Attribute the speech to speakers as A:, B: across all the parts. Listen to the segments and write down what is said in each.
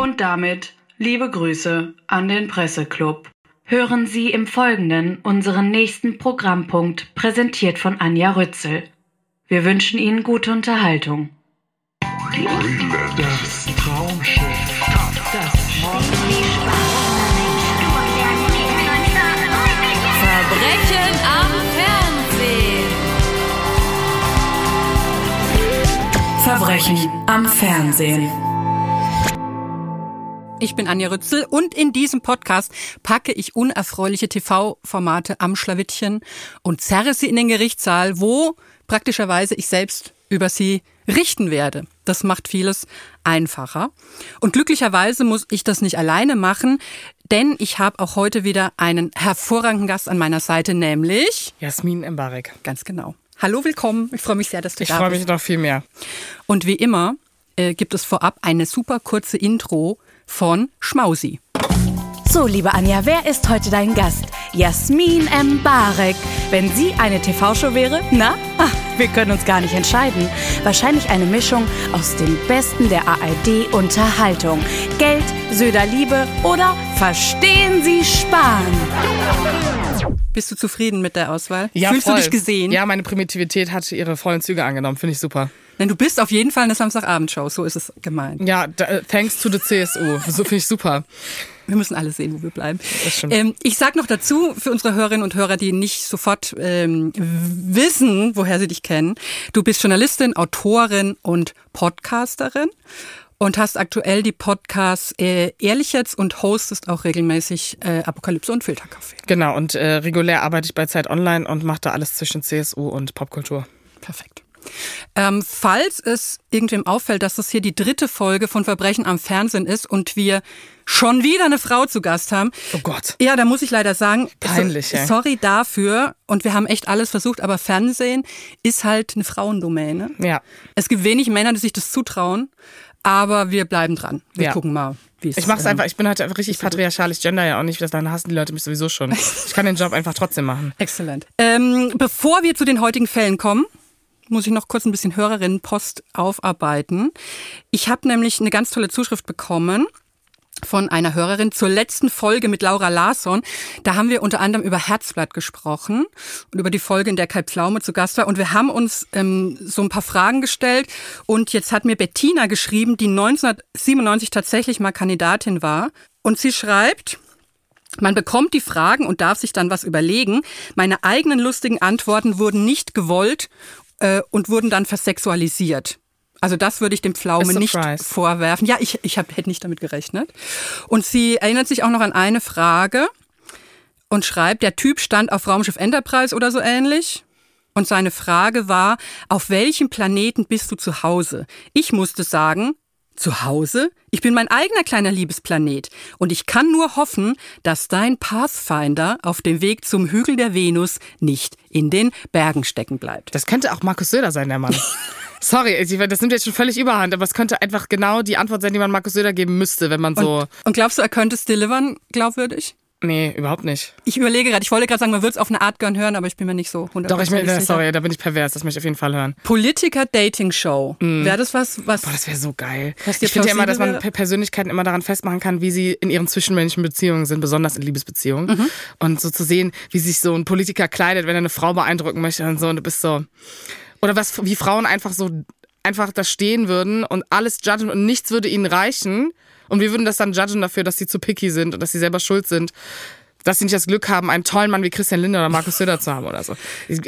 A: Und damit liebe Grüße an den Presseclub. Hören Sie im Folgenden unseren nächsten Programmpunkt, präsentiert von Anja Rützel. Wir wünschen Ihnen gute Unterhaltung.
B: Das Traumschiff. Das
C: Verbrechen am Fernsehen.
A: Verbrechen am Fernsehen.
D: Ich bin Anja Rützel und in diesem Podcast packe ich unerfreuliche TV-Formate am Schlawittchen und zerre sie in den Gerichtssaal, wo praktischerweise ich selbst über sie richten werde. Das macht vieles einfacher. Und glücklicherweise muss ich das nicht alleine machen, denn ich habe auch heute wieder einen hervorragenden Gast an meiner Seite, nämlich
E: Jasmin Embarek.
D: ganz genau. Hallo, willkommen. Ich freue mich sehr, dass du
E: Ich
D: da
E: freue
D: bist.
E: mich noch viel mehr.
D: Und wie immer äh, gibt es vorab eine super kurze Intro von Schmausi.
F: So, liebe Anja, wer ist heute dein Gast? Jasmin Mbarek. Wenn sie eine TV-Show wäre, na, ah, wir können uns gar nicht entscheiden. Wahrscheinlich eine Mischung aus dem Besten der ARD-Unterhaltung. Geld, Söder Liebe oder Verstehen Sie Sparen?
D: Bist du zufrieden mit der Auswahl?
E: Ja,
D: Fühlst
E: voll.
D: du dich gesehen?
E: Ja, meine Primitivität hat ihre vollen Züge angenommen. Finde ich super.
D: Denn du bist auf jeden Fall eine Samstagabendshow, so ist es gemeint.
E: Ja, äh, thanks to the CSU. So finde ich super.
D: Wir müssen alle sehen, wo wir bleiben. Ähm, ich sag noch dazu, für unsere Hörerinnen und Hörer, die nicht sofort ähm, wissen, woher sie dich kennen, du bist Journalistin, Autorin und Podcasterin und hast aktuell die Podcasts äh, Ehrlich jetzt und hostest auch regelmäßig äh, Apokalypse und Filterkaffee.
E: Genau, und äh, regulär arbeite ich bei Zeit Online und mache da alles zwischen CSU und Popkultur.
D: Perfekt. Ähm, falls es irgendwem auffällt, dass das hier die dritte Folge von Verbrechen am Fernsehen ist und wir schon wieder eine Frau zu Gast haben.
E: Oh Gott.
D: Ja, da muss ich leider sagen,
E: Peinlich,
D: so, sorry dafür. Und wir haben echt alles versucht, aber Fernsehen ist halt eine Frauendomäne.
E: Ja.
D: Es gibt wenig Männer, die sich das zutrauen, aber wir bleiben dran. Wir
E: Ja.
D: gucken mal, wie es
E: Ich mache es
D: ähm,
E: einfach, ich bin halt einfach richtig patriarchal. Ich gender ja auch nicht, dann hassen die Leute mich sowieso schon. Ich kann den Job einfach trotzdem machen.
D: Exzellent. Ähm, bevor wir zu den heutigen Fällen kommen, muss ich noch kurz ein bisschen Hörerinnenpost aufarbeiten. Ich habe nämlich eine ganz tolle Zuschrift bekommen von einer Hörerin zur letzten Folge mit Laura Larsson. Da haben wir unter anderem über Herzblatt gesprochen und über die Folge, in der Kai Pflaume zu Gast war. Und wir haben uns ähm, so ein paar Fragen gestellt. Und jetzt hat mir Bettina geschrieben, die 1997 tatsächlich mal Kandidatin war. Und sie schreibt, man bekommt die Fragen und darf sich dann was überlegen. Meine eigenen lustigen Antworten wurden nicht gewollt äh, und wurden dann versexualisiert. Also das würde ich dem Pflaume nicht vorwerfen. Ja, ich, ich hab, hätte nicht damit gerechnet. Und sie erinnert sich auch noch an eine Frage und schreibt, der Typ stand auf Raumschiff Enterprise oder so ähnlich. Und seine Frage war, auf welchem Planeten bist du zu Hause? Ich musste sagen, zu Hause? Ich bin mein eigener kleiner Liebesplanet. Und ich kann nur hoffen, dass dein Pathfinder auf dem Weg zum Hügel der Venus nicht in den Bergen stecken bleibt.
E: Das könnte auch Markus Söder sein, der Mann. Sorry, das nimmt jetzt schon völlig überhand, aber es könnte einfach genau die Antwort sein, die man Markus Söder geben müsste, wenn man so.
D: Und, und glaubst du, er könnte es delivern, glaubwürdig?
E: Nee, überhaupt nicht.
D: Ich überlege gerade, ich wollte gerade sagen, man würde es auf eine Art gern hören, aber ich bin mir nicht so
E: Doch, ich meine,
D: sicher.
E: sorry, da bin ich pervers, das möchte ich auf jeden Fall hören.
D: Politiker-Dating-Show. Wäre das was, was...
E: Mm. Boah, das wäre so geil. Ich finde ja immer, dass man
D: wäre?
E: Persönlichkeiten immer daran festmachen kann, wie sie in ihren zwischenmenschlichen Beziehungen sind, besonders in Liebesbeziehungen.
D: Mhm.
E: Und so zu sehen, wie sich so ein Politiker kleidet, wenn er eine Frau beeindrucken möchte und so. Und du bist so. Oder was, wie Frauen einfach so einfach da stehen würden und alles judgen und nichts würde ihnen reichen. Und wir würden das dann judgen dafür, dass sie zu picky sind und dass sie selber schuld sind. Dass sie nicht das Glück haben, einen tollen Mann wie Christian Lindner oder Markus Söder zu haben oder so.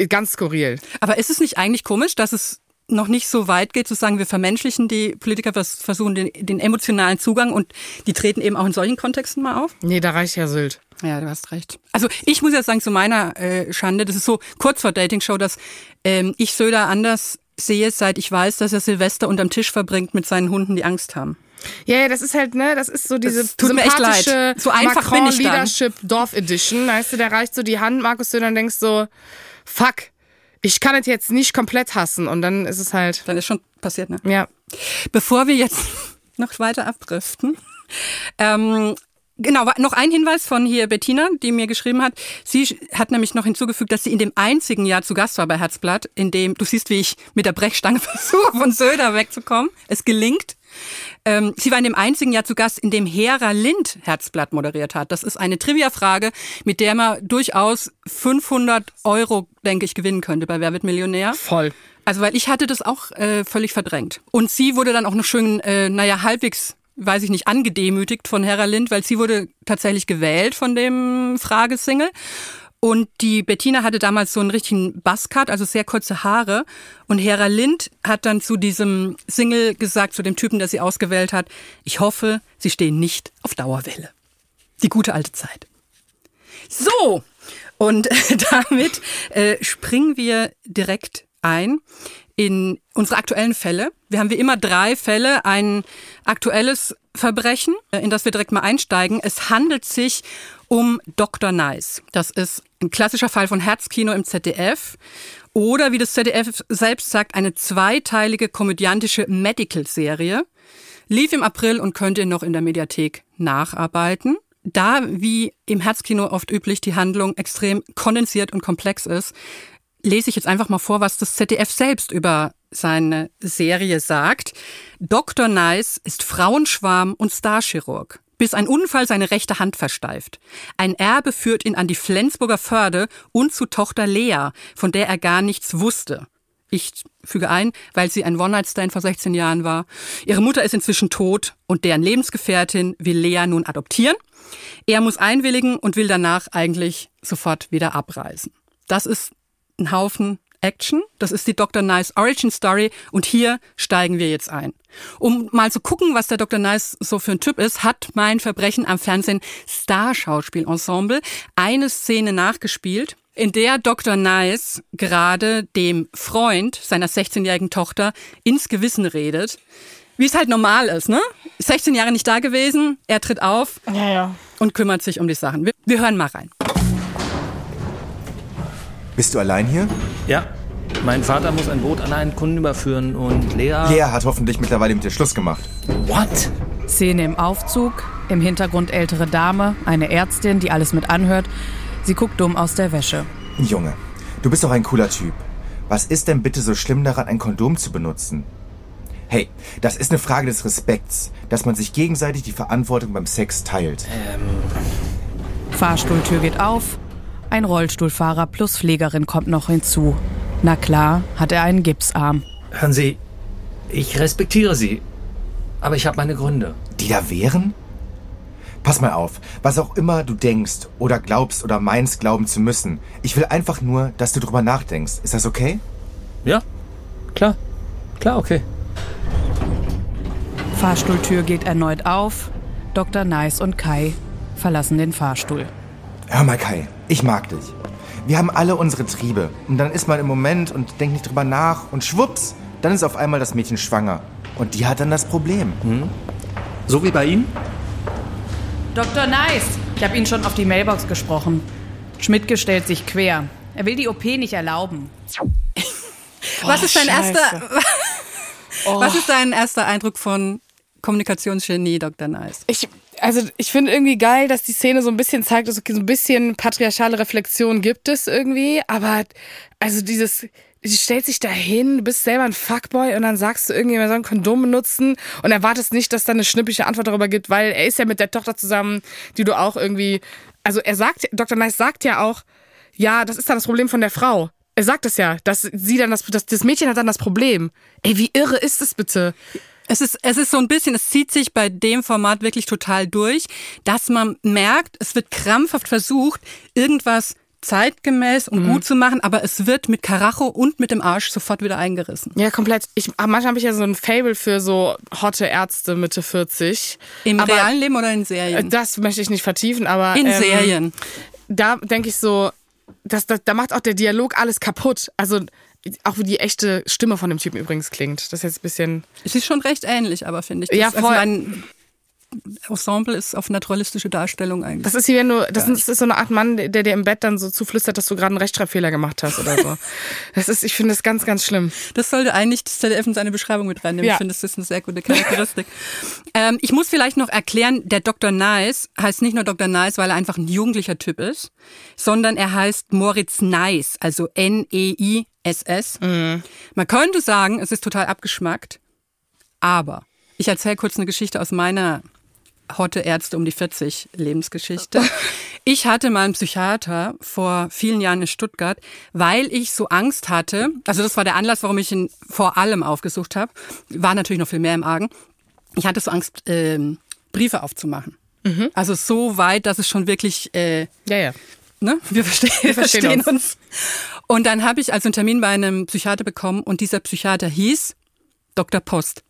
E: Ganz skurril.
D: Aber ist es nicht eigentlich komisch, dass es noch nicht so weit geht, zu sagen, wir vermenschlichen die Politiker, vers- versuchen den, den emotionalen Zugang und die treten eben auch in solchen Kontexten mal auf?
E: Nee, da reicht ja Sylt.
D: Ja, du hast recht. Also ich muss jetzt sagen, zu meiner äh, Schande, das ist so kurz vor Dating-Show, dass ähm, ich Söder anders sehe, seit ich weiß, dass er Silvester unterm Tisch verbringt mit seinen Hunden, die Angst haben.
E: Ja, ja, das ist halt, ne, das ist so diese
D: Das tut mir echt leid.
E: sympathische
D: So einfach bin ich dann.
E: Leadership Dorf Edition. Weißt du, der reicht so die Hand, Markus Söder, und denkst so, fuck, ich kann es jetzt nicht komplett hassen. Und dann ist es halt,
D: Dann ist schon passiert, ne?
E: ja.
D: Bevor wir jetzt noch weiter abdriften, ähm, Genau, noch ein Hinweis von hier Bettina, die mir geschrieben hat. Sie hat nämlich noch hinzugefügt, dass sie in dem einzigen Jahr zu Gast war bei Herzblatt, in dem, du siehst, wie ich mit der Brechstange versuche, von Söder wegzukommen. Es gelingt. Ähm, sie war in dem einzigen Jahr zu Gast, in dem Hera Lind Herzblatt moderiert hat. Das ist eine Trivia-Frage, mit der man durchaus 500 Euro, denke ich, gewinnen könnte bei Wer wird Millionär.
E: Voll.
D: Also weil ich hatte das auch äh, völlig verdrängt. Und sie wurde dann auch noch schön, äh, naja, halbwegs, weiß ich nicht, angedemütigt von Hera Lind, weil sie wurde tatsächlich gewählt von dem Fragesingle. Und die Bettina hatte damals so einen richtigen Buzzcut, also sehr kurze Haare. Und Hera Lind hat dann zu diesem Single gesagt, zu dem Typen, der sie ausgewählt hat, ich hoffe, sie stehen nicht auf Dauerwelle. Die gute alte Zeit. So, und damit äh, springen wir direkt ein in unsere aktuellen Fälle. Wir haben wie immer drei Fälle, ein aktuelles Verbrechen, äh, in das wir direkt mal einsteigen. Es handelt sich um Dr. Nice. Das ist ein klassischer Fall von Herzkino im ZDF. Oder wie das ZDF selbst sagt, eine zweiteilige komödiantische Medical-Serie. Lief im April und könnt ihr noch in der Mediathek nacharbeiten. Da, wie im Herzkino oft üblich, die Handlung extrem kondensiert und komplex ist, lese ich jetzt einfach mal vor, was das ZDF selbst über seine Serie sagt. Dr. Nice ist Frauenschwarm und Starchirurg bis ein Unfall seine rechte Hand versteift. Ein Erbe führt ihn an die Flensburger Förde und zu Tochter Lea, von der er gar nichts wusste. Ich füge ein, weil sie ein One-Night-Stand vor 16 Jahren war. Ihre Mutter ist inzwischen tot und deren Lebensgefährtin will Lea nun adoptieren. Er muss einwilligen und will danach eigentlich sofort wieder abreisen. Das ist ein Haufen Action. Das ist die Dr. Nice Origin Story und hier steigen wir jetzt ein. Um mal zu gucken, was der Dr. Nice so für ein Typ ist, hat mein Verbrechen am Fernsehen Star-Schauspiel-Ensemble eine Szene nachgespielt, in der Dr. Nice gerade dem Freund seiner 16-jährigen Tochter ins Gewissen redet. Wie es halt normal ist, ne? 16 Jahre nicht da gewesen, er tritt auf
E: Ja, ja.
D: und kümmert sich um die Sachen. Wir, wir hören mal rein.
C: Bist du allein hier?
G: Ja, mein Vater muss ein Boot an einen Kunden überführen und Lea.
C: Lea hat hoffentlich mittlerweile mit dir Schluss gemacht.
G: What?
F: Szene im Aufzug, im Hintergrund ältere Dame, eine Ärztin, die alles mit anhört. Sie guckt dumm aus der Wäsche.
C: Junge, du bist doch ein cooler Typ. Was ist denn bitte so schlimm daran, ein Kondom zu benutzen? Hey, das ist eine Frage des Respekts, dass man sich gegenseitig die Verantwortung beim Sex teilt.
F: Fahrstuhltür geht auf. Ein Rollstuhlfahrer plus Pflegerin kommt noch hinzu. Na klar, hat er einen Gipsarm.
G: Hören Sie, ich respektiere Sie. Aber ich habe meine Gründe.
C: Die da wären? Pass mal auf, was auch immer du denkst oder glaubst oder meinst glauben zu müssen. Ich will einfach nur, dass du drüber nachdenkst. Ist das okay?
G: Ja, klar. Klar, okay.
F: Fahrstuhltür geht erneut auf. Dr. Nice und Kai verlassen den Fahrstuhl.
C: Hör mal, Kai, ich mag dich. Wir haben alle unsere Triebe. Und dann ist man im Moment und denkt nicht drüber nach und schwupps, dann ist auf einmal das Mädchen schwanger. Und die hat dann das Problem.
G: So wie bei Ihnen?
F: Dr. Nice! Ich habe Ihnen schon auf die Mailbox gesprochen. Schmidtke stellt sich quer. Er will die OP nicht erlauben.
D: was ist dein
E: Scheiße.
D: erster, was ist dein erster Eindruck von Kommunikationsgenie Dr. Nice?
E: Ich, also ich finde irgendwie geil, dass die Szene so ein bisschen zeigt, dass okay, so ein bisschen patriarchale Reflexion gibt es irgendwie, aber also dieses Sie stellt sich dahin, du bist selber ein Fuckboy und dann sagst du irgendwie, man soll ein Kondom benutzen und erwartest nicht, dass da eine schnippische Antwort darüber gibt, weil er ist ja mit der Tochter zusammen, die du auch irgendwie, also er sagt, Dr. Nice sagt ja auch, ja, das ist dann das Problem von der Frau. Er sagt es ja, dass sie dann das, dass das Mädchen hat dann das Problem. Ey, wie irre ist es bitte?
D: Es ist, es ist so ein bisschen, es zieht sich bei dem Format wirklich total durch, dass man merkt, es wird krampfhaft versucht, irgendwas zeitgemäß und gut zu machen, aber es wird mit Karacho und mit dem Arsch sofort wieder eingerissen.
E: Ja, komplett. Ich, manchmal habe ich ja so ein Fable für so hotte Ärzte Mitte 40.
D: Im
E: aber,
D: realen Leben oder in
E: äh,
D: Serien?
E: Das möchte ich nicht vertiefen, aber.
D: in
E: ähm,
D: Serien.
E: Da denke ich so, das, das, da macht auch der Dialog alles kaputt. Also auch wie die echte Stimme von dem Typen übrigens klingt. Das ist jetzt ein bisschen.
D: Es ist schon recht ähnlich, aber finde ich. Das,
E: Ja,
D: Also
E: voll.
D: mein Ensemble ist auf naturalistische Darstellung eigentlich.
E: Das ist wie wenn du, das ist, ist so eine Art Mann, der dir im Bett dann so zuflüstert, dass du gerade einen Rechtschreibfehler gemacht hast oder so. Das ist, ich finde das ganz, ganz schlimm.
D: Das sollte eigentlich das ZDF in seine Beschreibung mit reinnehmen.
E: Ja.
D: Ich finde, das ist eine sehr gute Charakteristik. ähm, ich muss vielleicht noch erklären, der Dr. Nice heißt nicht nur Dr. Nice, weil er einfach ein jugendlicher Typ ist, sondern er heißt Moritz Nice, also N-E-I-S-S. Man könnte sagen, es ist total abgeschmackt, aber Ich erzähle kurz eine Geschichte aus meiner Hotte Ärzte um die 40 Lebensgeschichte. Ich hatte mal einen Psychiater vor vielen Jahren in Stuttgart, weil ich so Angst hatte. Also das war der Anlass, warum ich ihn vor allem aufgesucht habe. War natürlich noch viel mehr im Argen. Ich hatte so Angst, ähm, Briefe aufzumachen. Also so weit, dass es schon wirklich äh,
E: Ja, ja.
D: Ne? Wir verstehen, wir
E: verstehen
D: verstehen
E: uns.
D: uns. Und dann habe ich also einen Termin bei einem Psychiater bekommen und dieser Psychiater hieß Dr. Post.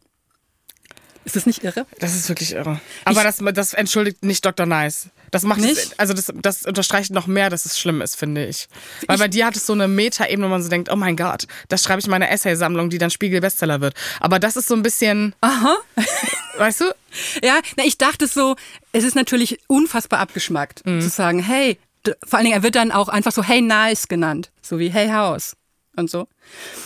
D: Ist das nicht irre?
E: Das ist wirklich irre. Aber das, das entschuldigt nicht Dr. Nice. Das macht es,
D: Nicht?
E: also das, das unterstreicht noch mehr, dass es schlimm ist, finde ich. Weil bei dir hat es so eine Meta-Ebene, wo man so denkt, oh mein Gott, das schreibe ich in meine Essaysammlung, die dann Spiegel-Bestseller wird. Aber das ist so ein bisschen,
D: Aha.
E: weißt du?
D: Ja, na, ich dachte so, es ist natürlich unfassbar abgeschmackt,
E: Mhm.
D: zu sagen, hey, vor allen Dingen, er wird dann auch einfach so Hey Nice genannt, so wie Hey House und so.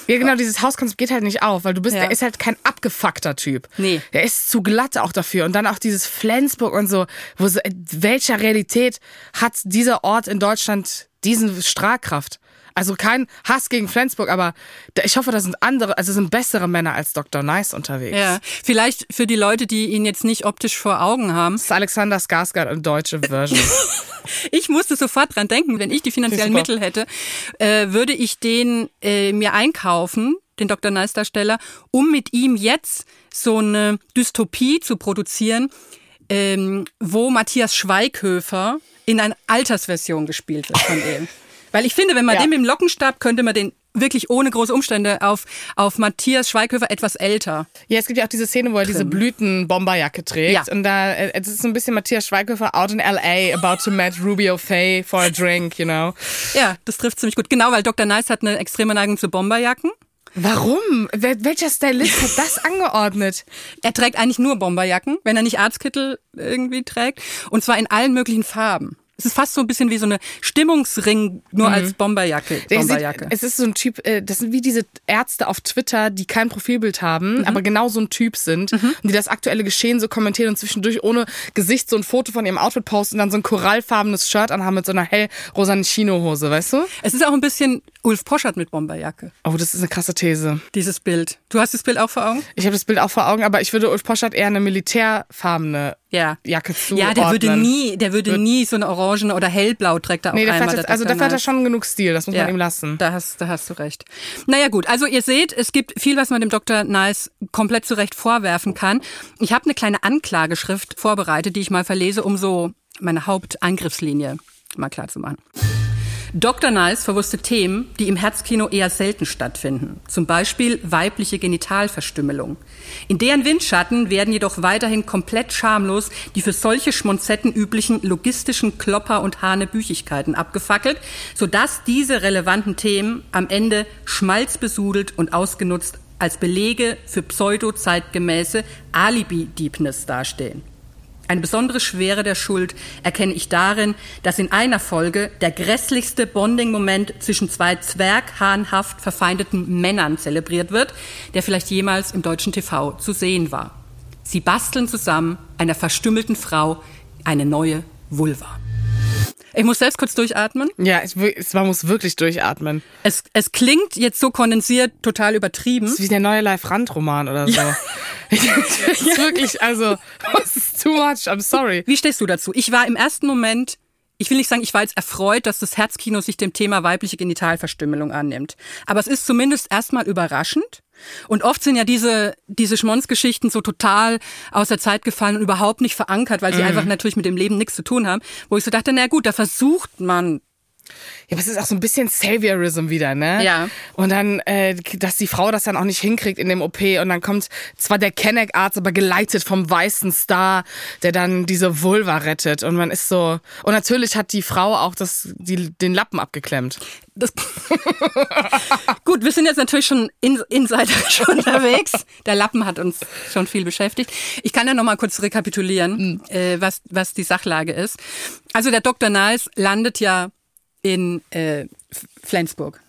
E: Ja, genau, dieses Hauskonzept geht halt nicht auf, weil du bist,
D: Ja.
E: der ist halt kein abgefuckter Typ.
D: Nee.
E: Der ist zu glatt auch dafür. Und dann auch dieses Flensburg und so, wo so, in welcher Realität hat dieser Ort in Deutschland diesen Strahlkraft? Also kein Hass gegen Flensburg, aber ich hoffe, da sind andere, also sind bessere Männer als Dr. Nice unterwegs.
D: Ja, vielleicht für die Leute, die ihn jetzt nicht optisch vor Augen haben.
E: Das ist Alexander Skarsgård in deutsche Version.
D: Ich musste sofort dran denken, wenn ich die finanziellen. Mittel hätte, äh, würde ich den äh, mir einkaufen, den Dr. Nice Darsteller, um mit ihm jetzt so eine Dystopie zu produzieren, ähm, wo Matthias Schweighöfer in einer Altersversion gespielt wird von ihm. Weil ich finde, wenn man
E: Ja.
D: den mit dem Lockenstab, könnte man den wirklich ohne große Umstände auf, auf Matthias Schweighöfer etwas älter.
E: Ja, es gibt ja auch diese Szene, wo er diese Blütenbomberjacke trägt.
D: Ja.
E: Und da, äh, es ist so ein bisschen Matthias Schweighöfer out in L.A. about to meet Rubio Faye for a drink, you know.
D: Ja, das trifft ziemlich gut. Genau, weil Dr. Nice hat eine extreme Neigung zu Bomberjacken.
E: Warum? Welcher Stylist hat das angeordnet?
D: Er trägt eigentlich nur Bomberjacken, wenn er nicht Arztkittel irgendwie trägt. Und zwar in allen möglichen Farben. Es ist fast so ein bisschen wie so eine Stimmungsring, nur als Bomberjacke. Bomberjacke.
E: es ist so ein Typ, äh, das sind wie diese Ärzte auf Twitter, die kein Profilbild haben, aber genau so ein Typ sind und die das aktuelle Geschehen so kommentieren und zwischendurch ohne Gesicht so ein Foto von ihrem Outfit posten und dann so ein korallfarbenes Shirt anhaben mit so einer hellrosanen Chinohose, weißt du?
D: Es ist auch ein bisschen Ulf Poschert mit Bomberjacke,
E: Oh, das ist eine krasse These.
D: dieses Bild. Du hast das Bild auch vor Augen?
E: Ich habe das Bild auch vor Augen, aber ich würde Ulf Poschardt eher eine militärfarbene
D: Ja.
E: Jacke zu.
D: Ja, der würde nie, der würde nie so eine orangene oder hellblau trägt er auch
E: Nee,
D: einmal. der
E: also
D: Dr.
E: da fährt er schon genug Stil, das muss man ihm lassen.
D: Da hast, da hast du recht. Naja gut, also ihr seht, es gibt viel, was man dem Dr. Nice komplett zurecht vorwerfen kann. Ich habe eine kleine Anklageschrift vorbereitet, die ich mal verlese, um so meine Hauptangriffslinie mal klar zu machen. Dr. Nice verwusste Themen, die im Herzkino eher selten stattfinden. Zum Beispiel weibliche Genitalverstümmelung. In deren Windschatten werden jedoch weiterhin komplett schamlos die für solche Schmonzetten üblichen logistischen Klopper und Hanebüchigkeiten abgefackelt, sodass diese relevanten Themen am Ende schmalzbesudelt und ausgenutzt als Belege für pseudo-zeitgemäße Alibi-Deepness dastehen. Eine besondere Schwere der Schuld erkenne ich darin, dass in einer Folge der grässlichste Bonding-Moment zwischen zwei zwerghahnhaft verfeindeten Männern zelebriert wird, der vielleicht jemals im deutschen TV zu sehen war. Sie basteln zusammen einer verstümmelten Frau eine neue Vulva. Ich muss selbst kurz durchatmen.
E: Ja, ich, es- man muss wirklich durchatmen.
D: Es, es klingt jetzt so kondensiert total übertrieben.
E: Das ist wie der neue Live-Rand-Roman oder so. das ist wirklich, also, das ist too much, I'm sorry.
D: Wie stehst du dazu? Ich war im ersten Moment, ich will nicht sagen, ich war jetzt erfreut, dass das Herzkino sich dem Thema weibliche Genitalverstümmelung annimmt. Aber es ist zumindest erstmal überraschend. Und oft sind ja diese, diese Schmonzgeschichten so total aus der Zeit gefallen und überhaupt nicht verankert, weil sie einfach natürlich mit dem Leben nichts zu tun haben. Wo ich so dachte, na gut, da versucht man
E: Ja, aber es ist auch so ein bisschen Saviorism wieder, ne?
D: Ja.
E: Und dann, äh, dass die Frau das dann auch nicht hinkriegt in dem OP und dann kommt zwar der Kenneck-Arzt, aber geleitet vom weißen Star, der dann diese Vulva rettet und man ist so, und natürlich hat die Frau auch das, die, den Lappen abgeklemmt.
D: Das Gut, wir sind jetzt natürlich schon in, inseiterisch unterwegs. Der Lappen hat uns schon viel beschäftigt. Ich kann ja noch mal kurz rekapitulieren, äh, was, was die Sachlage ist. Also der Dr. Nice landet ja in, äh, Flensburg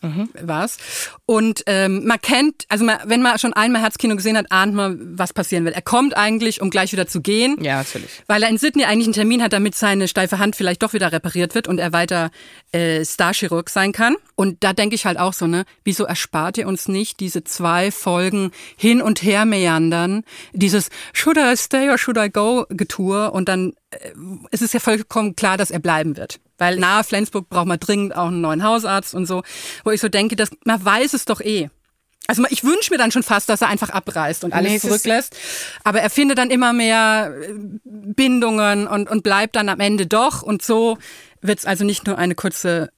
D: war's. Und ähm, man kennt, also man, wenn man schon einmal Herzkino gesehen hat, ahnt man, was passieren wird. Er kommt eigentlich, um gleich wieder zu gehen.
E: Ja, natürlich.
D: Weil er in Sydney eigentlich einen Termin hat, damit seine steife Hand vielleicht doch wieder repariert wird und er weiter äh, Starchirurg sein kann. Und da denke ich halt auch so, ne, wieso erspart ihr uns nicht diese zwei Folgen hin und her meandern, dieses Should I stay or should I go Getue und dann äh, es ist ja vollkommen klar, dass er bleiben wird. Weil nahe Flensburg braucht man dringend auch einen neuen Hausarzt und so, wo ich so denke, dass man weiß es doch eh. Also ich wünsche mir dann schon fast, dass er einfach abreißt und alles
E: Nee, es
D: zurücklässt. Aber er findet dann immer mehr äh, Bindungen und, und bleibt dann am Ende doch. Und so wird's also nicht nur eine kurze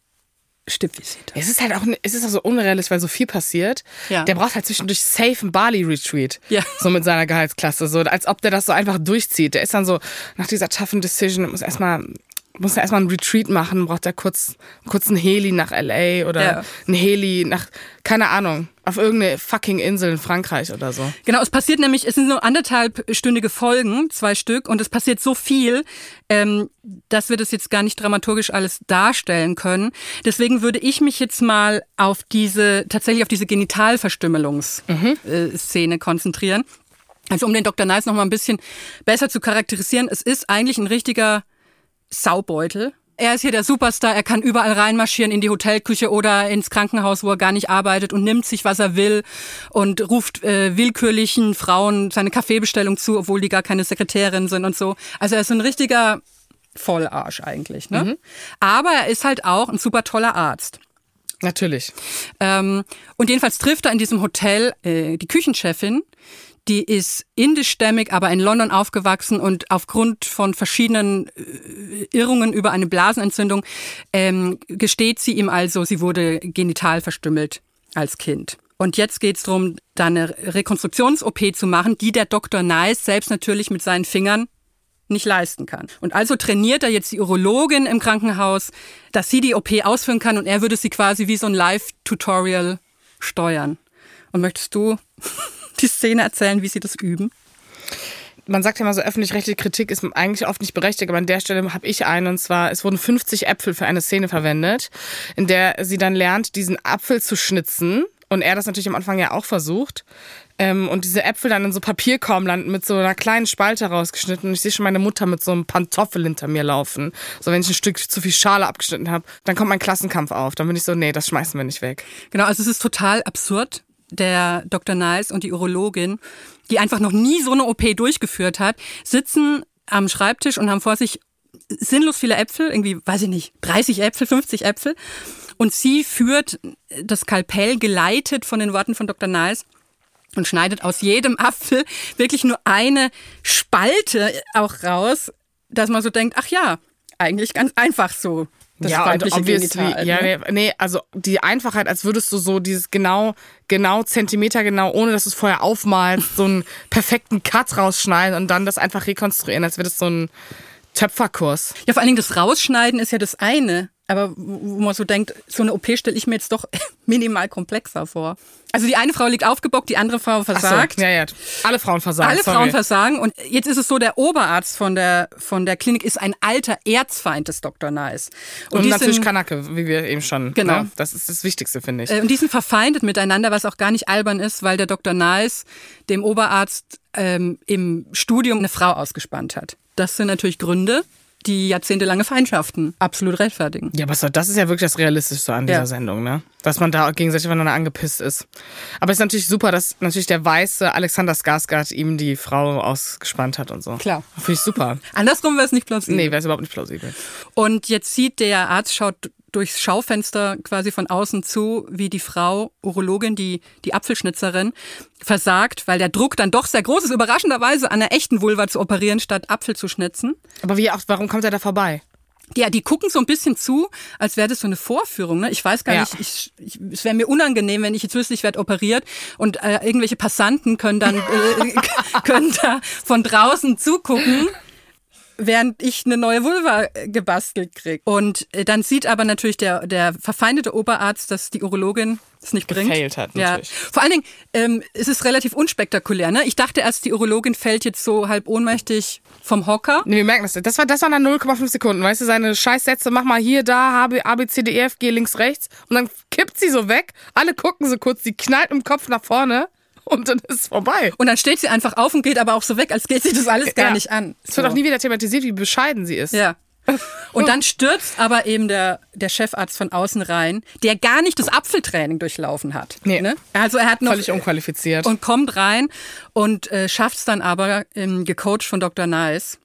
D: Stippvisite.
E: Es ist halt auch, es ist auch so unrealistisch, weil so viel passiert.
D: Ja.
E: Der braucht halt zwischendurch safe einen Bali-Retreat.
D: Ja.
E: So mit seiner Gehaltsklasse. So, als ob der das so einfach durchzieht. Der ist dann so, nach dieser toughen Decision, muss erstmal, muss er erstmal einen Retreat machen, braucht er kurz, kurz einen Heli nach L.A. oder
D: Ja.
E: einen Heli nach, keine Ahnung, auf irgendeine fucking Insel in Frankreich oder so.
D: Genau, es passiert nämlich, es sind nur anderthalbstündige Folgen, zwei Stück, und es passiert so viel, ähm, dass wir das jetzt gar nicht dramaturgisch alles darstellen können. Deswegen würde ich mich jetzt mal auf diese, tatsächlich auf diese Genitalverstümmelungsszene Szene konzentrieren. Also um den Dr. Nice noch mal ein bisschen besser zu charakterisieren, es ist eigentlich ein richtiger Saubeutel. Er ist hier der Superstar, er kann überall reinmarschieren in die Hotelküche oder ins Krankenhaus, wo er gar nicht arbeitet und nimmt sich, was er will und ruft äh, willkürlichen Frauen seine Kaffeebestellung zu, obwohl die gar keine Sekretärin sind und so. Also er ist so ein richtiger Vollarsch eigentlich. Ne? Aber er ist halt auch ein super toller Arzt.
E: Natürlich.
D: Ähm, und jedenfalls trifft er in diesem Hotel äh, die Küchenchefin. Die ist indischstämmig, aber in London aufgewachsen und aufgrund von verschiedenen äh, Irrungen über eine Blasenentzündung ähm, gesteht sie ihm also, sie wurde genital verstümmelt als Kind. Und jetzt geht's drum, da eine Rekonstruktions-OP zu machen, die der Dr. Nice selbst natürlich mit seinen Fingern nicht leisten kann. Und also trainiert er jetzt die Urologin im Krankenhaus, dass sie die OP ausführen kann und er würde sie quasi wie so ein Live-Tutorial steuern. Und möchtest du die Szene erzählen, wie sie das üben?
E: man sagt ja mal so, öffentlich-rechtliche Kritik ist eigentlich oft nicht berechtigt, aber an der Stelle habe ich einen, und zwar, es wurden 50 Äpfel für eine Szene verwendet, in der sie dann lernt, diesen Apfel zu schnitzen. Und er das natürlich am Anfang ja auch versucht. Ähm, und diese Äpfel dann in so Papierkorb landen, mit so einer kleinen Spalte rausgeschnitten. Und ich sehe schon meine Mutter mit so einem Pantoffel hinter mir laufen. So, wenn ich ein Stück zu viel Schale abgeschnitten habe, dann kommt mein Klassenkampf auf. Dann bin ich so, nee, das schmeißen wir nicht weg.
D: Genau, also es ist total absurd. Der Dr. Nice und die Urologin, die einfach noch nie so eine OP durchgeführt hat, sitzen am Schreibtisch und haben vor sich sinnlos viele Äpfel, irgendwie, weiß ich nicht, 30 Äpfel, 50 Äpfel. Und sie führt das Skalpell geleitet von den Worten von Dr. Nice und schneidet aus jedem Apfel wirklich nur eine Spalte auch raus, dass man so denkt, ach ja, eigentlich ganz einfach so. Das
E: ja,
D: weibliche Genital,
E: ja,
D: ne?
E: nee, nee, also die Einfachheit, als würdest du so dieses genau, genau Zentimeter genau, ohne dass du es vorher aufmalst, so einen perfekten Cut rausschneiden und dann das einfach rekonstruieren, als wäre das so ein Töpferkurs.
D: Ja, vor allen Dingen das Rausschneiden ist ja das eine. Aber wo man so denkt, so eine OP stelle ich mir jetzt doch minimal komplexer vor. Also die eine Frau liegt aufgebockt, die andere Frau
E: Ach so,
D: versagt.
E: ja, ja. Alle Frauen versagen.
D: Alle
E: sorry.
D: Frauen versagen. Und jetzt ist es so, der Oberarzt von der, von der Klinik ist ein alter Erzfeind des Dr. Nice.
E: Und,
D: die
E: natürlich
D: sind,
E: Kanake, wie wir eben schon.
D: Genau.
E: Ne? Das ist das Wichtigste, finde ich.
D: äh, und die sind verfeindet miteinander, was auch gar nicht albern ist, weil der Dr. Nice dem Oberarzt ähm, im Studium eine Frau ausgespannt hat. Das sind natürlich Gründe, die jahrzehntelange Feindschaften absolut rechtfertigen.
E: Ja, aber so, das ist ja wirklich das Realistischste an dieser
D: Ja.
E: Sendung, ne? Dass man da gegenseitig voneinander angepisst ist. Aber es ist natürlich super, dass natürlich der weiße Alexander Skarsgård ihm die Frau ausgespannt hat und so.
D: Klar.
E: Finde ich super.
D: Andersrum wäre es nicht plausibel.
E: Nee, wäre es überhaupt nicht plausibel.
D: Und jetzt sieht der Arzt, schaut durchs Schaufenster quasi von außen zu, wie die Frau, Urologin, die, die Apfelschnitzerin, versagt, weil der Druck dann doch sehr groß ist, überraschenderweise an einer echten Vulva zu operieren, statt Apfel zu schnitzen.
E: Aber wie auch, warum kommt er da vorbei?
D: Ja, die gucken so ein bisschen zu, als wäre das so eine Vorführung. Ne? Ich weiß gar
E: Ja.
D: nicht, ich, ich, es wäre mir unangenehm, wenn ich jetzt wüsste, ich werde operiert und äh, irgendwelche Passanten können dann äh, können da von draußen zugucken. Während ich eine neue Vulva äh, gebastelt krieg. Und äh, dann sieht aber natürlich der, der verfeindete Oberarzt, dass die Urologin es nicht bringt.
E: Gefailt hat,
D: ja.
E: natürlich.
D: Vor allen Dingen ähm, es ist relativ unspektakulär. Ne? Ich dachte erst, die Urologin fällt jetzt so halb ohnmächtig vom Hocker.
E: Nee, wir merken das. Das war, das waren dann 0,5 Sekunden. Weißt du, seine Scheißsätze, mach mal hier, da, A, B, A, B, C, D, E, F, G, links, rechts. Und dann kippt sie so weg. Alle gucken so kurz, die knallt im Kopf nach vorne. Und dann ist es vorbei.
D: Und dann steht sie einfach auf und geht aber auch so weg, als geht sie das alles gar
E: Ja.
D: nicht an.
E: Es wird auch nie wieder thematisiert, wie bescheiden sie ist.
D: Ja. Und dann stürzt aber eben der, der Chefarzt von außen rein, der gar nicht das Apfeltraining durchlaufen hat.
E: Nee.
D: Ne? Also er hat noch
E: Völlig unqualifiziert.
D: und kommt rein und äh, schafft es dann aber, ähm, gecoacht von Dr. Nice,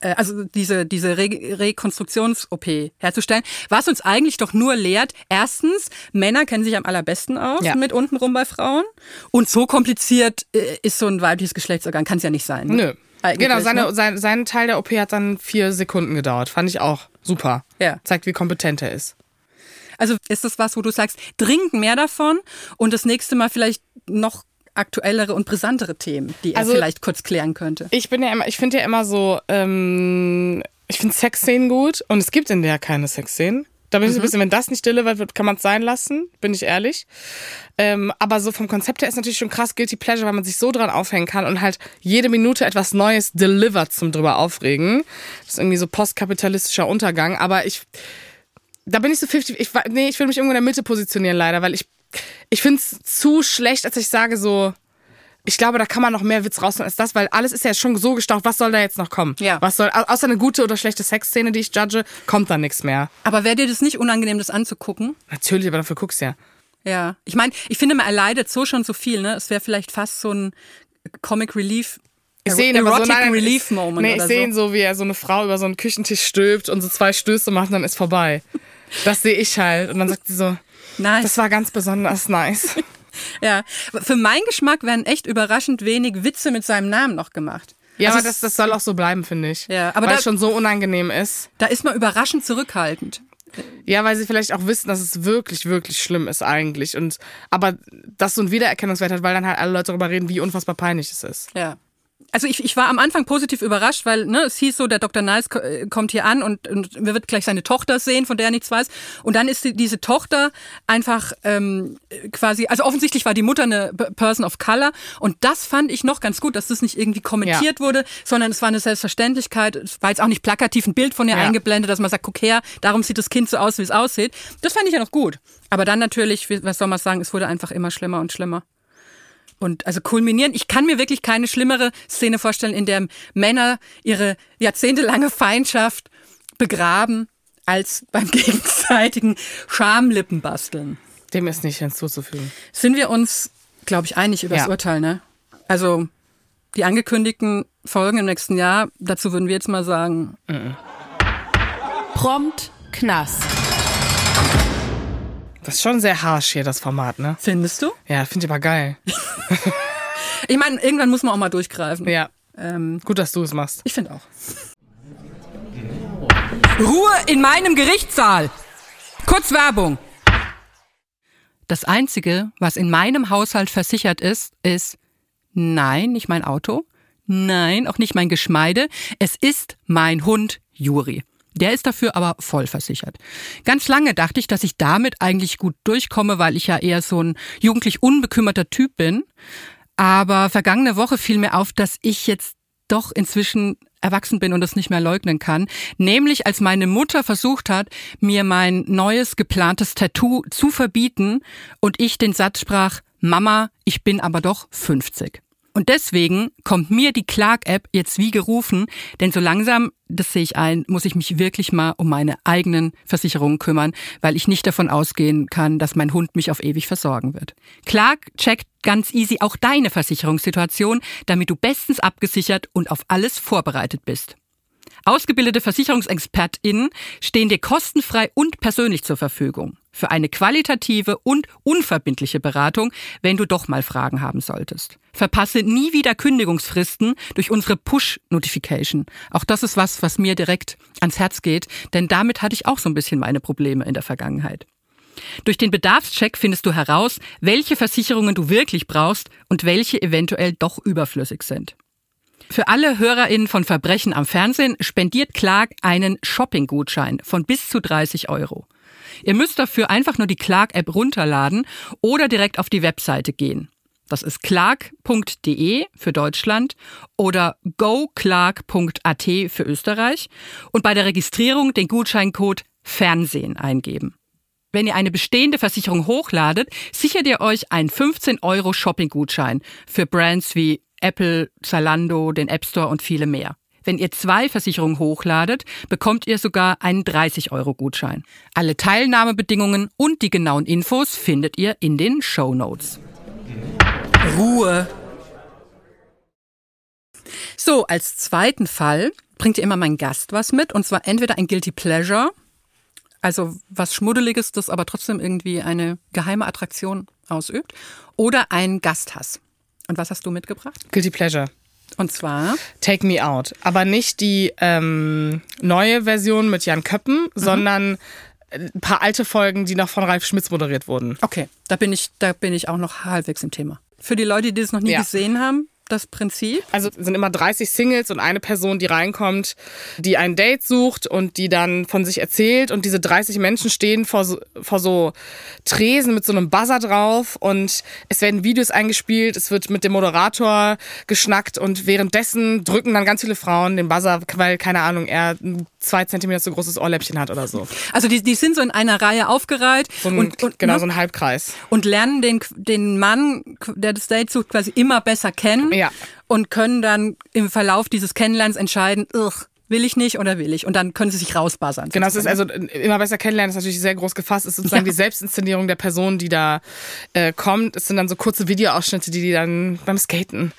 D: also diese, diese Re Rekonstruktions-OP herzustellen, was uns eigentlich doch nur lehrt, erstens, Männer kennen sich am allerbesten aus
E: Ja.
D: mit untenrum bei Frauen und so kompliziert äh, ist so ein weibliches Geschlechtsorgan, kann es ja nicht sein. Ne?
E: Nö.
D: Eigentlich,
E: Genau, seine,
D: ne?
E: sein, sein Teil der OP hat dann vier Sekunden gedauert. Fand ich auch super.
D: Ja.
E: Zeigt, wie kompetent er ist.
D: Also ist das was, wo du sagst, dringend mehr davon und das nächste Mal vielleicht noch aktuellere und brisantere Themen, die er
E: Also-
D: vielleicht kurz klären könnte.
E: Ich bin ja immer, ich finde ja immer so, ähm, ich finde Sexszenen gut und es gibt in der keine Sexszenen. Da bin ich so ein bisschen, wenn das nicht delivered wird, kann man es sein lassen, bin ich ehrlich. Ähm, aber so vom Konzept her ist natürlich schon krass Guilty Pleasure, weil man sich so dran aufhängen kann und halt jede Minute etwas Neues delivered zum drüber aufregen. Das ist irgendwie so postkapitalistischer Untergang, aber ich, da bin ich so 50, ich, nee, ich will mich irgendwo in der Mitte positionieren leider, weil ich, ich finde es zu schlecht, als ich sage so, ich glaube, da kann man noch mehr Witz rausholen als das, weil alles ist ja schon so gestaucht. Was soll da jetzt noch kommen?
D: Ja.
E: Was soll, au- außer eine gute oder schlechte Sexszene, die ich judge, kommt da nichts mehr.
D: Aber wäre dir das nicht unangenehm, das anzugucken?
E: Natürlich, aber dafür guckst du ja.
D: Ja. Ich meine, ich finde, man erleidet so schon so viel, ne? Es wäre vielleicht fast so ein Comic Relief.
E: Ich sehe ihn
D: Erotic
E: so, nein,
D: Relief Moment
E: Nee, ich sehe
D: so.
E: ihn so, wie er so eine Frau über so einen Küchentisch stülpt und so zwei Stöße macht und dann ist vorbei. Das sehe ich halt. Und dann sagt sie so,
D: Nice.
E: das war ganz besonders nice.
D: Ja. Für meinen Geschmack werden echt überraschend wenig Witze mit seinem Namen noch gemacht.
E: Ja,
D: Also
E: aber das, das soll auch so bleiben, finde ich.
D: Ja, aber
E: weil es schon so unangenehm ist.
D: Da ist man überraschend zurückhaltend.
E: Ja, weil sie vielleicht auch wissen, dass es wirklich, wirklich schlimm ist eigentlich. Und aber das so einen Wiedererkennungswert hat, weil dann halt alle Leute darüber reden, wie unfassbar peinlich es ist.
D: Ja. Also ich, ich war am Anfang positiv überrascht, weil ne, es hieß so, der Dr. Nice ko- äh, kommt hier an und, und wir wird gleich seine Tochter sehen, von der er nichts weiß. Und dann ist die, diese Tochter einfach ähm, quasi, also offensichtlich war die Mutter eine Person of Color und das fand ich noch ganz gut, dass das nicht irgendwie kommentiert wurde, sondern es war eine Selbstverständlichkeit. Es war jetzt auch nicht plakativ ein Bild von ihr
E: Ja.
D: eingeblendet, dass man sagt, guck her, darum sieht das Kind so aus, wie es aussieht. Das fand ich ja noch gut. Aber dann natürlich, wie- was soll man sagen, es wurde einfach immer schlimmer und schlimmer. Und also kulminieren, ich kann mir wirklich keine schlimmere Szene vorstellen, in der Männer ihre jahrzehntelange Feindschaft begraben, als beim gegenseitigen Schamlippenbasteln.
E: Dem ist nicht hinzuzufügen.
D: Sind wir uns, glaube ich, einig über das
E: Ja.
D: Urteil, ne? Also die angekündigten Folgen im nächsten Jahr, dazu würden wir jetzt mal sagen,
F: Prompt Knast.
E: Das ist schon sehr harsh hier, das Format, ne?
D: findest du?
E: Ja, finde ich aber geil.
D: Ich meine, irgendwann muss man auch mal durchgreifen.
E: Ja,
D: Ähm,
E: gut, dass du es machst.
D: ich finde auch.
H: Ruhe in meinem Gerichtssaal. Kurz Werbung.
D: Das Einzige, was in meinem Haushalt versichert ist, ist nein, nicht mein Auto, nein, auch nicht mein Geschmeide, es ist mein Hund Juri. Der ist dafür aber voll versichert. Ganz lange dachte ich, dass ich damit eigentlich gut durchkomme, weil ich ja eher so ein jugendlich unbekümmerter Typ bin. Aber vergangene Woche fiel mir auf, dass ich jetzt doch inzwischen erwachsen bin und das nicht mehr leugnen kann. Nämlich als meine Mutter versucht hat, mir mein neues geplantes Tattoo zu verbieten und ich den Satz sprach, Mama, ich bin aber doch 50. Und deswegen kommt mir die Clark-App jetzt wie gerufen, denn so langsam, das sehe ich ein, muss ich mich wirklich mal um meine eigenen Versicherungen kümmern, weil ich nicht davon ausgehen kann, dass mein Hund mich auf ewig versorgen wird. Clark checkt ganz easy auch deine Versicherungssituation, damit du bestens abgesichert und auf alles vorbereitet bist. Ausgebildete VersicherungsexpertInnen stehen dir kostenfrei und persönlich zur Verfügung für eine qualitative und unverbindliche Beratung, wenn du doch mal Fragen haben solltest. Verpasse nie wieder Kündigungsfristen durch unsere Push-Notification. Auch das ist was, was mir direkt ans Herz geht, denn damit hatte ich auch so ein bisschen meine Probleme in der Vergangenheit. Durch den Bedarfscheck findest du heraus, welche Versicherungen du wirklich brauchst und welche eventuell doch überflüssig sind. Für alle HörerInnen von Verbrechen am Fernsehen spendiert Clark einen Shopping-Gutschein von bis zu 30 Euro. Ihr müsst dafür einfach nur die Clark-App runterladen oder direkt auf die Webseite gehen. Das ist clark.de für Deutschland oder goclark.at für Österreich und bei der Registrierung den Gutscheincode Fernsehen eingeben. Wenn ihr eine bestehende Versicherung hochladet, sichert ihr euch einen 15 Euro Shopping-Gutschein für Brands wie Apple, Zalando, den App Store und viele mehr. Wenn ihr zwei Versicherungen hochladet, bekommt ihr sogar einen 30 Euro Gutschein. Alle Teilnahmebedingungen und die genauen Infos findet ihr in den Show Notes.
H: Ruhe.
D: So, als zweiten Fall bringt ihr immer mein Gast was mit und zwar entweder ein Guilty Pleasure, also was Schmuddeliges, das aber trotzdem irgendwie eine geheime Attraktion ausübt, oder ein Gasthass. Und was hast du mitgebracht?
E: Guilty Pleasure.
D: Und zwar
E: Take Me Out. Aber nicht die ähm, neue Version mit Jan Köppen, sondern ein paar alte Folgen, die noch von Ralf Schmitz moderiert wurden.
D: Okay, da bin ich, da bin ich auch noch halbwegs im Thema. Für die Leute, die das noch nie
E: Ja.
D: gesehen haben, das Prinzip.
E: Also es sind immer 30 Singles und eine Person, die reinkommt, die ein Date sucht und die dann von sich erzählt. Und diese 30 Menschen stehen vor so, vor so Tresen mit so einem Buzzer drauf und es werden Videos eingespielt, es wird mit dem Moderator geschnackt und währenddessen drücken dann ganz viele Frauen den Buzzer, weil, keine Ahnung, er ein zwei Zentimeter so großes Ohrläppchen hat oder so.
D: Also die, die sind so in einer Reihe aufgereiht
E: so ein,
D: und, und,
E: genau,
D: ne?
E: so ein Halbkreis.
D: und lernen den, den Mann, der das Date sucht, quasi immer besser kennen
E: Ja.
D: und können dann im Verlauf dieses Kennenlernens entscheiden, "Ugh, will ich nicht oder will ich? Und dann können sie sich rausbuzzern.
E: Genau, es ist also äh, immer besser kennenlernen, ist natürlich sehr groß gefasst. Es ist sozusagen
D: Ja.
E: die Selbstinszenierung der Person, die da äh, kommt. Es sind dann so kurze Videoausschnitte, die die dann beim Skaten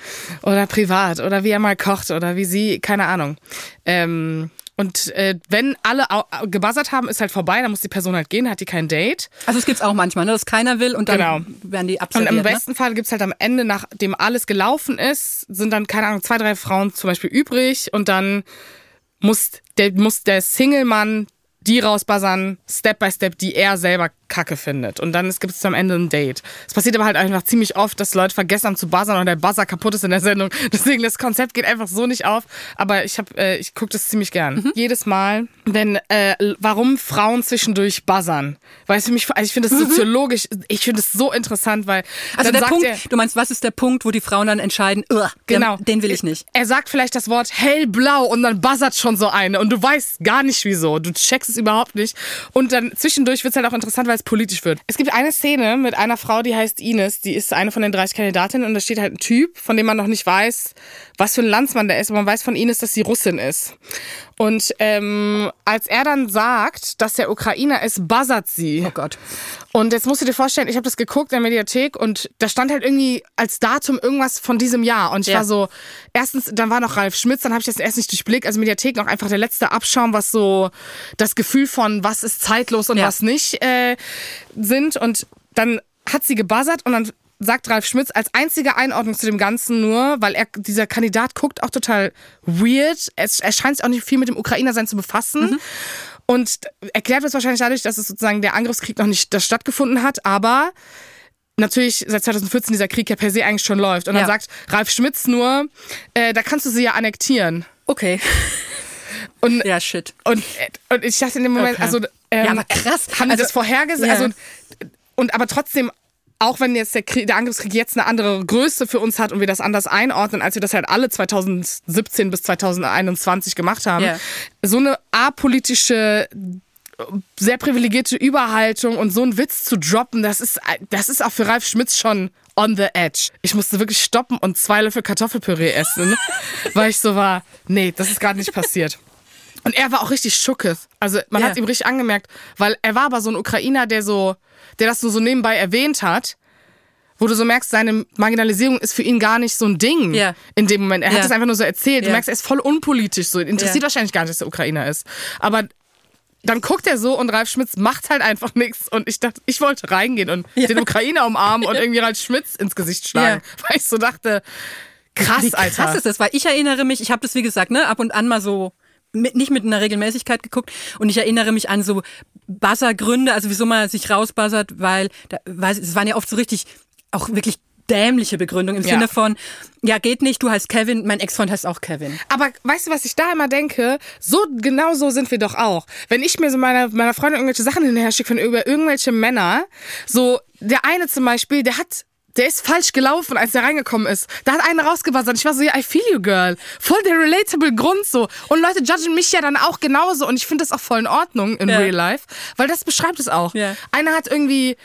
E: oder privat oder wie er mal kocht oder wie sie, keine Ahnung. Ähm, und äh, wenn alle gebuzzert haben, ist halt vorbei, dann muss die Person halt gehen, hat die kein Date.
D: Also es gibt's auch manchmal, ne, dass keiner will und dann
E: Genau.
D: werden die
E: Und
D: absolviert.
E: im besten Fall gibt's halt am Ende, nachdem alles gelaufen ist, sind dann, keine Ahnung, zwei, drei Frauen zum Beispiel übrig und dann muss der, muss der Single-Mann die rausbuzzern, Step by Step, die er selber kacke findet. Und dann gibt es am Ende ein Date. Es passiert aber halt einfach ziemlich oft, dass Leute vergessen haben zu buzzern und der Buzzer kaputt ist in der Sendung. Deswegen, das Konzept geht einfach so nicht auf. Aber ich hab, äh, ich gucke das ziemlich gern.
D: Mhm.
E: Jedes Mal, wenn, äh, warum Frauen zwischendurch buzzern. Weil es für mich, also ich finde das soziologisch, ich finde es so interessant, weil
D: Mhm. also der Punkt,
E: er,
D: du meinst, was ist der Punkt, wo die Frauen dann entscheiden, "Ugh,
E: Genau.
D: den, den will ich nicht.
E: Er sagt vielleicht das Wort hellblau und dann buzzert schon so eine und du weißt gar nicht wieso. Du checkst es überhaupt nicht. Und dann zwischendurch wird es halt auch interessant, weil es politisch wird. Es gibt eine Szene mit einer Frau, die heißt Ines, die ist eine von den 30 Kandidatinnen und da steht halt ein Typ, von dem man noch nicht weiß, was für ein Landsmann der ist, aber man weiß von Ines, dass sie Russin ist. Und ähm, als er dann sagt, dass der Ukrainer ist, buzzert sie.
D: Oh Gott.
E: Und jetzt musst du dir vorstellen, ich habe das geguckt in der Mediathek und da stand halt irgendwie als Datum irgendwas von diesem Jahr. Und ich
D: Ja.
E: war so, erstens, dann war noch Ralf Schmitz, dann habe ich das erst nicht durchblickt. Also Mediathek noch einfach der letzte Abschaum, was so das Gefühl von was ist zeitlos und
D: Ja.
E: was nicht äh, sind. Und dann hat sie gebuzzert und dann sagt Ralf Schmitz als einzige Einordnung zu dem Ganzen nur, weil er, dieser Kandidat guckt auch total weird. Es, er scheint sich auch nicht viel mit dem Ukrainer sein zu befassen. Und erklärt es wahrscheinlich dadurch, dass es sozusagen der Angriffskrieg noch nicht das stattgefunden hat, aber natürlich seit 2014 dieser Krieg ja per se eigentlich schon läuft. Und dann
D: Ja.
E: sagt Ralf Schmitz nur, äh, da kannst du sie ja annektieren.
D: Okay.
E: Und,
D: Ja, shit.
E: und, und ich dachte in dem Moment,
D: Okay.
E: also ähm,
D: Ja, aber krass.
E: haben die
D: Also,
E: das vorhergesehen?
D: ja.
E: Also, und aber trotzdem, auch wenn jetzt der, Krieg, der Angriffskrieg jetzt eine andere Größe für uns hat und wir das anders einordnen, als wir das halt alle 2017 bis 2021 gemacht haben,
D: Ja.
E: so eine apolitische sehr privilegierte Überhaltung und so einen Witz zu droppen, das ist, das ist auch für Ralf Schmitz schon on the edge. Ich musste wirklich stoppen und zwei Löffel Kartoffelpüree essen, weil ich so war, nee, das ist gerade nicht passiert. Und er war auch richtig schuckes. Also man
D: Ja.
E: hat ihm richtig angemerkt, weil er war aber so ein Ukrainer, der so, der das nur so nebenbei erwähnt hat, wo du so merkst, seine Marginalisierung ist für ihn gar nicht so ein Ding
D: Ja.
E: in dem Moment. Er
D: Ja.
E: hat es einfach nur so erzählt. Du
D: Ja.
E: merkst, er ist voll unpolitisch, so interessiert
D: Ja.
E: wahrscheinlich gar nicht, dass er Ukrainer ist. Aber dann guckt er so und Ralf Schmitz macht halt einfach nichts. Und ich dachte, ich wollte reingehen und den Ukrainer umarmen und irgendwie Ralf Schmitz ins Gesicht schlagen. Weil ich so dachte, krass,
D: Wie krass
E: Alter.
D: ist das? Weil ich erinnere mich, ich habe das wie gesagt, ne, ab und an mal so mit, nicht mit einer Regelmäßigkeit geguckt und ich erinnere mich an so Buzzergründe, also wieso man sich rausbuzzert, weil da, weil es waren ja oft so richtig auch wirklich dämliche Begründung im
E: Ja.
D: Sinne von, ja, geht nicht, du heißt Kevin, mein Ex-Freund heißt auch Kevin.
E: Aber weißt du, was ich da immer denke? So genau so sind wir doch auch. Wenn ich mir so meiner, meiner Freundin irgendwelche Sachen hinterher schicke von über irgendwelche Männer, so der eine zum Beispiel, der hat der ist falsch gelaufen, als er reingekommen ist. Da hat einer rausgebuzzert. Ich war so, ja, I feel you, girl. Voll der relatable Grund so. Und Leute judgen mich ja dann auch genauso. Und ich finde das auch voll in Ordnung in
D: Ja.
E: real life. Weil das beschreibt es auch.
D: Ja.
E: Einer hat irgendwie,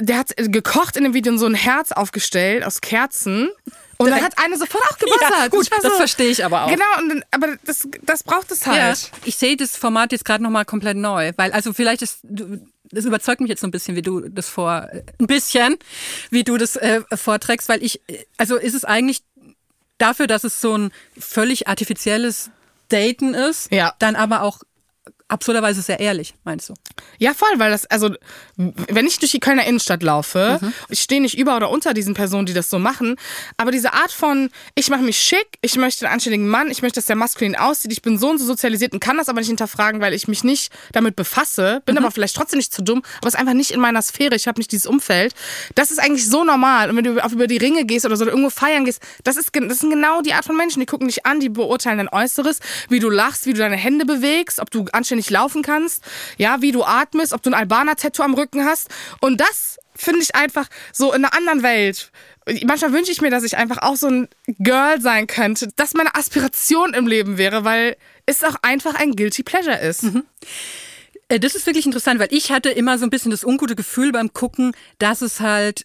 E: der hat gekocht in dem Video und so ein Herz aufgestellt aus Kerzen. Und dann hat einer sofort auch gebuzzert.
D: Ja, gut, das verstehe ich aber auch.
E: Genau, und, dann- aber das, das braucht es halt.
D: Ja, ich sehe das Format jetzt gerade nochmal komplett neu, weil also vielleicht ist, du- das überzeugt mich jetzt so ein bisschen, wie du das vor, ein bisschen, wie du das äh, vorträgst, weil ich, äh, also ist es eigentlich dafür, dass es so ein völlig artifizielles Daten ist,
E: Ja.
D: dann aber auch absurderweise sehr ehrlich, meinst du?
E: Ja, voll, weil das, also, wenn ich durch die Kölner Innenstadt laufe, ich stehe nicht über oder unter diesen Personen, die das so machen, aber diese Art von, ich mache mich schick, ich möchte einen anständigen Mann, ich möchte, dass der maskulin aussieht, ich bin so und so sozialisiert und kann das aber nicht hinterfragen, weil ich mich nicht damit befasse, bin aber vielleicht trotzdem nicht zu dumm, aber es ist einfach nicht in meiner Sphäre, ich habe nicht dieses Umfeld. Das ist eigentlich so normal. Und wenn du auf über die Ringe gehst oder so oder irgendwo feiern gehst, das, ist, das sind genau die Art von Menschen, die gucken dich an, die beurteilen dein Äußeres, wie du lachst, wie du deine Hände bewegst, ob du anständig laufen kannst, ja, wie du atmest, ob du ein Albaner-Tattoo am Rücken hast. Und das finde ich einfach so in einer anderen Welt. Manchmal wünsche ich mir, dass ich einfach auch so ein Girl sein könnte, dass meine Aspiration im Leben wäre, weil es auch einfach ein Guilty Pleasure ist.
D: Äh, Das ist wirklich interessant, weil ich hatte immer so ein bisschen das ungute Gefühl beim Gucken, dass es halt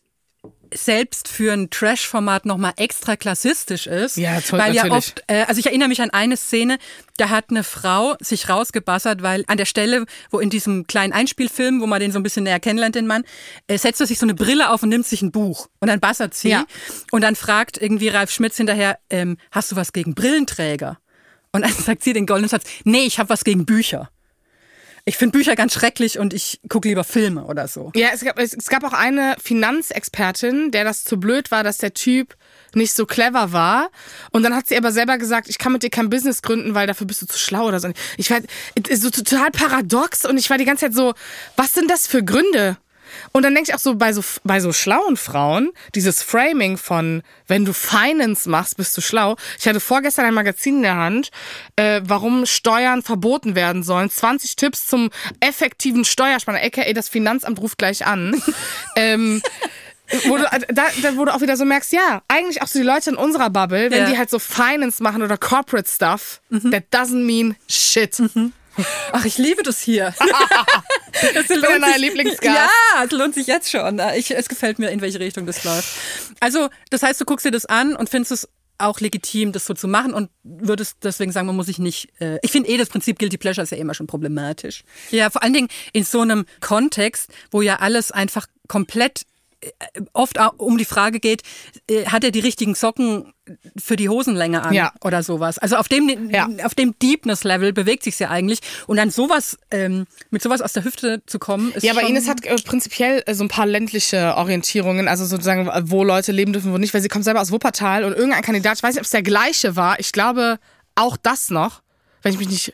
D: selbst für ein Trash-Format nochmal extra klassistisch ist.
E: Ja, toll,
D: weil ja
E: natürlich.
D: oft, äh, also ich erinnere mich an eine Szene, da hat eine Frau sich rausgebassert, weil an der Stelle, wo in diesem kleinen Einspielfilm, wo man den so ein bisschen näher kennenlernt, den Mann, äh, setzt er sich so eine Brille auf und nimmt sich ein Buch. Und dann bassert sie.
E: Ja.
D: Und dann fragt irgendwie Ralf Schmitz hinterher, ähm, hast du was gegen Brillenträger? Und dann sagt sie den goldenen Satz, nee, ich habe was gegen Bücher. Ich finde Bücher ganz schrecklich und ich gucke lieber Filme oder so.
E: Ja, es gab, es, gab auch eine Finanzexpertin, der das zu blöd war, dass der Typ nicht so clever war. Und dann hat sie aber selber gesagt, ich kann mit dir kein Business gründen, weil dafür bist du zu schlau oder so. Ich war so total paradox und ich war die ganze Zeit so, was sind das für Gründe? Und dann denke ich auch so bei so bei so schlauen Frauen, dieses Framing von, wenn du Finance machst, bist du schlau. Ich hatte vorgestern ein Magazin in der Hand, äh, warum Steuern verboten werden sollen. 20 Tipps zum effektiven Steuersparen, aka das Finanzamt ruft gleich an. ähm, wo du, da, da, wo du auch wieder so merkst, ja, eigentlich auch so die Leute in unserer Bubble, wenn
D: Ja.
E: die halt so Finance machen oder Corporate Stuff, that doesn't mean shit.
D: Ach, ich liebe das hier. das
E: dein neuer Lieblingsgast.
D: Ja, es lohnt sich jetzt schon. Ich, es gefällt mir, in welche Richtung das läuft. Also, das heißt, du guckst dir das an und findest es auch legitim, das so zu machen und würdest deswegen sagen, man muss sich nicht. Äh, ich finde eh, das Prinzip Guilty Pleasure ist ja immer schon problematisch. Ja, vor allen Dingen in so einem Kontext, wo ja alles einfach komplett oft um die Frage geht, äh, hat er die richtigen Socken für die Hosenlänge an
E: Ja.
D: oder sowas. Also auf dem
E: Ja.
D: auf dem Deepness-Level bewegt sich's ja eigentlich und dann sowas ähm, mit sowas aus der Hüfte zu kommen ist
E: Ja, aber Ines hat äh, prinzipiell äh, so ein paar ländliche Orientierungen, also sozusagen, wo Leute leben dürfen, wo nicht, weil sie kommt selber aus Wuppertal und irgendein Kandidat, ich weiß nicht, ob es der gleiche war, ich glaube auch das noch, wenn ich mich nicht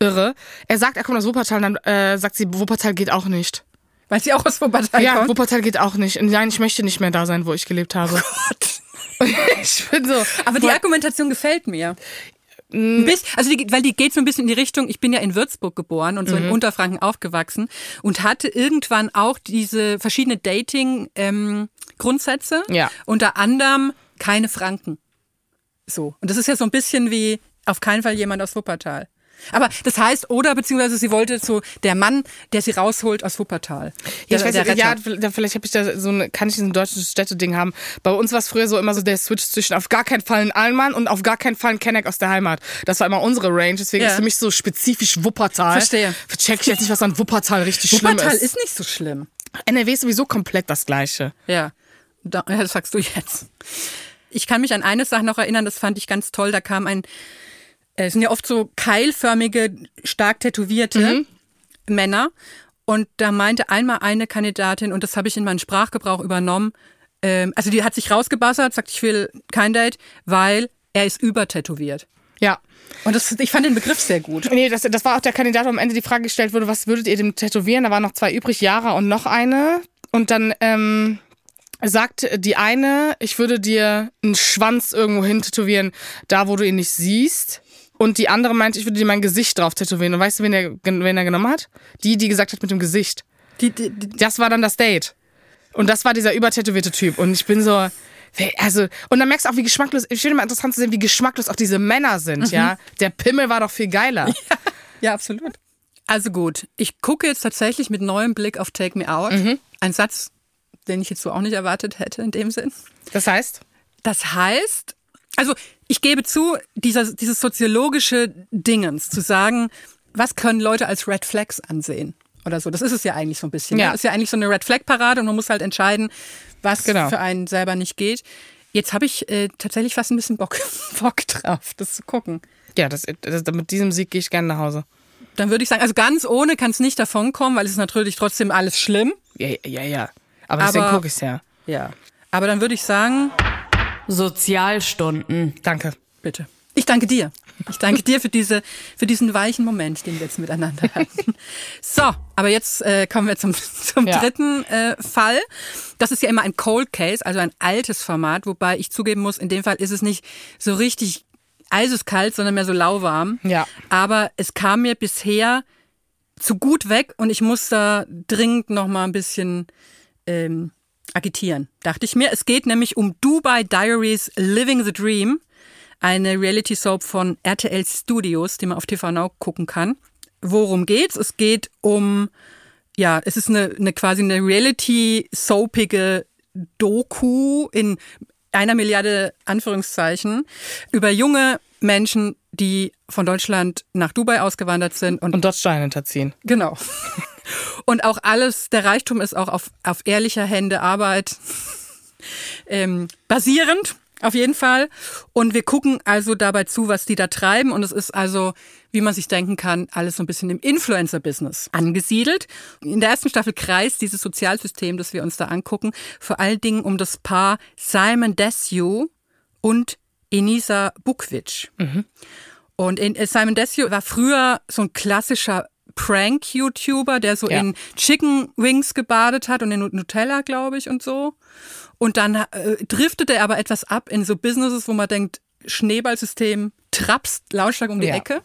E: irre. Er sagt, er kommt aus Wuppertal, und dann äh, sagt sie, Wuppertal geht auch nicht.
D: Weil sie auch aus Wuppertal
E: Ja,
D: kommt.
E: Wuppertal geht auch nicht. Nein, ich möchte nicht mehr da sein, wo ich gelebt habe. ich bin so.
D: Aber die Argumentation gefällt mir. Ein bisschen, also die, weil die geht so ein bisschen in die Richtung, ich bin ja in Würzburg geboren und so
E: Mhm.
D: in Unterfranken aufgewachsen und hatte irgendwann auch diese verschiedene Dating-Grundsätze.
E: Ja.
D: Unter anderem keine Franken. So. Und das ist ja so ein bisschen wie auf keinen Fall jemand aus Wuppertal. Aber das heißt, oder beziehungsweise sie wollte so der Mann, der sie rausholt aus Wuppertal.
E: Ja,
D: Der,
E: ich weiß,
D: der
E: ja, da- vielleicht habe ich da so eine, kann ich so ein deutsches Städteding haben. Bei uns war es früher so immer so der Switch zwischen auf gar keinen Fall ein Allmann und auf gar keinen Fall ein Kenneck aus der Heimat. Das war immer unsere Range, deswegen
D: Ja.
E: ist für mich so spezifisch Wuppertal.
D: Verstehe.
E: Check ich jetzt nicht, was an Wuppertal richtig
D: Wuppertal
E: schlimm ist.
D: ist nicht so schlimm.
E: NRW ist sowieso komplett das Gleiche.
D: Ja, da, ja, das sagst du jetzt. Ich kann mich an eine Sache noch erinnern, das fand ich ganz toll. Da kam ein, es sind ja oft so keilförmige, stark tätowierte Männer. Und da meinte einmal eine Kandidatin, und das habe ich in meinen Sprachgebrauch übernommen, ähm, also die hat sich rausgebassert, sagt, ich will kein Date, weil er ist übertätowiert.
E: Ja.
D: Und das, ich fand den Begriff sehr gut.
E: Nee, das, das war auch der Kandidat, wo am Ende die Frage gestellt wurde, was würdet ihr dem tätowieren? Da waren noch zwei übrig, Jara und noch eine. Und dann ähm, sagt die eine, ich würde dir einen Schwanz irgendwo hin tätowieren, da wo du ihn nicht siehst. Und die andere meint, ich würde dir mein Gesicht drauf tätowieren. Und weißt du, wen er, wen er genommen hat? Die, die gesagt hat mit dem Gesicht.
D: Die, die, die,
E: Das war dann das Date. Und das war dieser übertätowierte Typ. Und ich bin so, also, und dann merkst du auch, wie geschmacklos, ich finde immer interessant zu sehen, wie geschmacklos auch diese Männer sind, ja. Der Pimmel war doch viel geiler.
D: ja, absolut. Also gut, ich gucke jetzt tatsächlich mit neuem Blick auf Take Me Out. Ein Satz, den ich jetzt so auch nicht erwartet hätte in dem Sinn.
E: Das heißt,
D: Das heißt, also ich gebe zu, dieser, dieses soziologische Dingens, zu sagen, was können Leute als Red Flags ansehen oder so. Das ist es ja eigentlich so ein bisschen.
E: Ja.
D: Ja. Ist ja eigentlich so eine Red Flag Parade und man muss halt entscheiden, was
E: Genau.
D: für einen selber nicht geht. Jetzt habe ich äh, tatsächlich fast ein bisschen Bock, Bock drauf, das zu gucken.
E: ja, das, das, mit diesem Sieg gehe ich gerne nach Hause.
D: Dann würde ich sagen, also ganz ohne kann es nicht davonkommen, weil es ist natürlich trotzdem alles schlimm.
E: Ja, ja, ja. Aber deswegen
D: Aber-
E: gucke ich es ja.
D: Ja. Aber dann würde ich sagen,
A: Sozialstunden.
E: Danke.
D: Bitte. Ich danke dir. Ich danke dir für diese, für diesen weichen Moment, den wir jetzt miteinander hatten. So, aber jetzt äh, kommen wir zum, zum
E: Ja.
D: dritten äh, Fall. Das ist ja immer ein Cold Case, also ein altes Format, wobei ich zugeben muss, in dem Fall ist es nicht so richtig eiseskalt, sondern mehr so lauwarm.
E: Ja.
D: Aber es kam mir bisher zu gut weg und ich muss da dringend noch mal ein bisschen ähm, agitieren, dachte ich mir. Es geht nämlich um Dubai Diaries Living the Dream, eine Reality Soap von RTL Studios, die man auf TV Now gucken kann. Worum geht's? Es geht um, ja, es ist eine, eine quasi eine Reality-soapige Doku in einer Milliarde Anführungszeichen über junge Menschen, die von Deutschland nach Dubai ausgewandert sind und
E: Und dort Steine hinterziehen.
D: Genau. Und auch alles, der Reichtum ist auch auf, auf ehrlicher Hände Arbeit ähm, basierend, auf jeden Fall. Und wir gucken also dabei zu, was die da treiben. Und es ist also, wie man sich denken kann, alles so ein bisschen im Influencer-Business angesiedelt. In der ersten Staffel kreist dieses Sozialsystem, das wir uns da angucken, vor allen Dingen um das Paar Simon Desue und Enisa Bukvic. Und in, äh, Simon Desue war früher so ein klassischer Prank-YouTuber, der so
E: Ja.
D: in Chicken Wings gebadet hat und in Nutella, glaube ich, und so. Und dann äh, driftete er aber etwas ab in so Businesses, wo man denkt, Schneeballsystem trapst lautstark um die
E: Ja.
D: Ecke.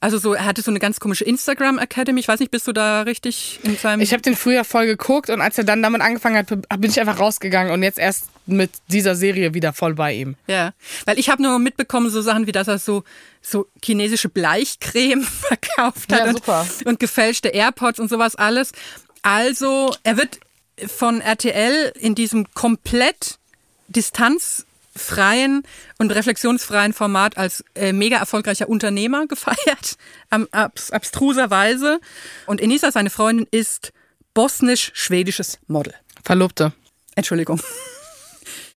D: Also so, er hatte so eine ganz komische Instagram Academy. Ich weiß nicht, bist du da richtig in seinem...
E: Ich habe den früher voll geguckt und als er dann damit angefangen hat, bin ich einfach rausgegangen und jetzt erst mit dieser Serie wieder voll bei ihm.
D: Ja, weil ich habe nur mitbekommen so Sachen wie, dass er so so chinesische Bleichcreme verkauft hat
E: Ja,
D: und, und gefälschte AirPods und sowas alles. Also er wird von RTL in diesem komplett distanzfreien und reflexionsfreien Format als äh, mega erfolgreicher Unternehmer gefeiert, am, abs, abstruserweise. Und Enisa, seine Freundin, ist bosnisch-schwedisches Model.
E: Verlobte.
D: Entschuldigung.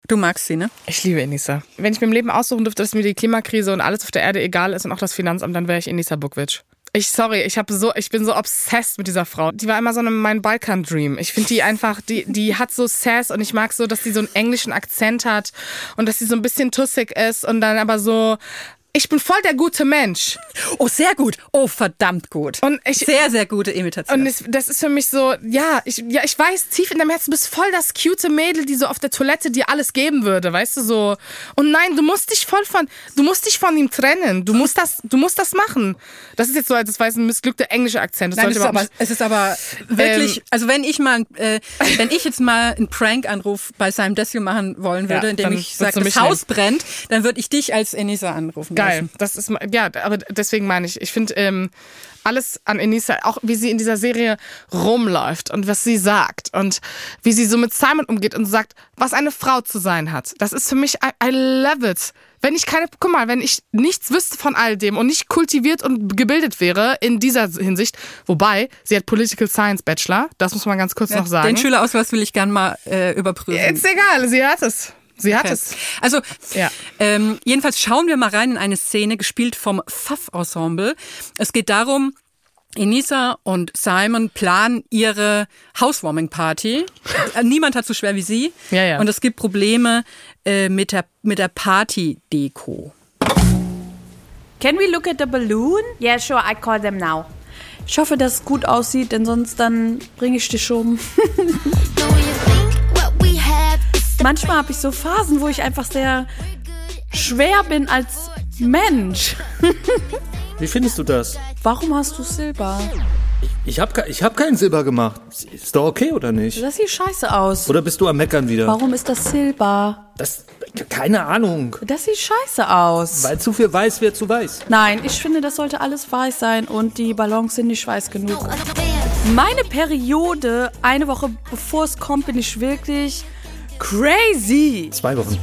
D: Du magst sie, ne?
E: Ich liebe Enisa. Wenn ich mir im Leben aussuchen dürfte, dass mir die Klimakrise und alles auf der Erde egal ist und auch das Finanzamt, dann wäre ich Enisa Bukvic. Ich sorry, ich habe so, ich bin so obsessed mit dieser Frau. Die war immer so eine, mein Balkan Dream. Ich finde die einfach, die, die hat so Sass und ich mag so, dass sie so einen englischen Akzent hat und dass sie so ein bisschen tussig ist und dann aber so, ich bin voll der gute Mensch.
D: Oh, sehr gut. Oh, verdammt gut.
E: Und ich-
D: sehr, sehr gute Imitation.
E: Und es, das ist für mich so, ja, ich, ja, ich weiß, tief in deinem Herzen, du bist voll das cute Mädel, die so auf der Toilette dir alles geben würde, weißt du, so. Und nein, du musst dich voll von, du musst dich von ihm trennen. Du musst das, du musst das machen. Das ist jetzt so, als das war jetzt ein missglückter englischer Akzent. Das
D: Nein, ist, aber, es ist aber wirklich,
E: Ähm,
D: also wenn ich mal, äh, wenn ich jetzt mal einen Prank-Anruf bei Simon Desue machen wollen würde,
E: Ja,
D: indem ich sage, das Haus brennt, dann würde ich dich als Enisa anrufen.
E: Geil,
D: lassen.
E: das ist ja, aber deswegen meine ich, ich finde ähm, alles an Enisa, auch wie sie in dieser Serie rumläuft und was sie sagt und wie sie so mit Simon umgeht und sagt, was eine Frau zu sein hat. Das ist für mich, I, I love it. Wenn ich keine, guck mal, wenn ich nichts wüsste von all dem und nicht kultiviert und gebildet wäre in dieser Hinsicht, wobei sie hat Political Science Bachelor, das muss man ganz kurz noch sagen.
D: Den Schülerausweis will ich gern mal äh, überprüfen.
E: Ist egal, sie hat es. Sie hat
D: Okay.
E: es.
D: Also,
E: Ja.
D: ähm, jedenfalls schauen wir mal rein in eine Szene, gespielt vom Pfaff-Ensemble. Es geht darum, Enisa und Simon planen ihre Housewarming-Party. Äh, Niemand hat so schwer wie sie.
E: Ja, ja.
D: Und es gibt Probleme äh, mit der, mit der Party-Deko.
I: Can we look at the balloon?
J: Yeah, sure, I call them now.
I: Ich hoffe, dass es gut aussieht, denn sonst dann bringe ich dich um. manchmal habe ich so Phasen, wo ich einfach sehr schwer bin als Mensch.
G: Wie findest du das?
I: Warum hast du Silber?
G: Ich habe ich hab keinen Silber gemacht. Ist doch okay, oder nicht?
I: Das sieht scheiße aus.
G: Oder bist du am Meckern wieder?
I: Warum ist das Silber?
G: Das, keine Ahnung.
I: Das sieht scheiße aus.
G: Weil zu viel weiß wird zu weiß.
I: Nein, ich finde, das sollte alles weiß sein und die Ballons sind nicht weiß genug. Meine Periode, eine Woche bevor es kommt, bin ich wirklich crazy.
G: Zwei Wochen.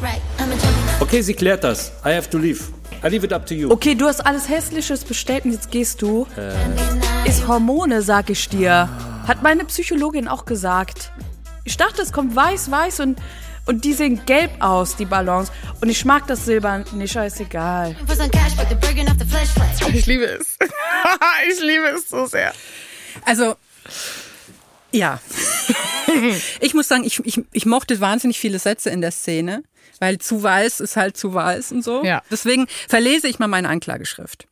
G: Okay, sie klärt das. I have to leave. I leave it up to you.
I: Okay, du hast alles Hässliches bestellt und jetzt gehst du. Ist Hormone, sag ich dir. Hat meine Psychologin auch gesagt. Ich dachte, es kommt weiß, weiß und, und die sehen gelb aus, die Ballons. Und ich mag das Silber nicht, scheißegal.
E: Ich liebe es. ich liebe es so sehr.
D: Also, ja. ich muss sagen, ich, ich, ich mochte wahnsinnig viele Sätze in der Szene, weil zu weiß ist halt zu weiß und so.
E: Ja.
D: Deswegen verlese ich mal meine Anklageschrift.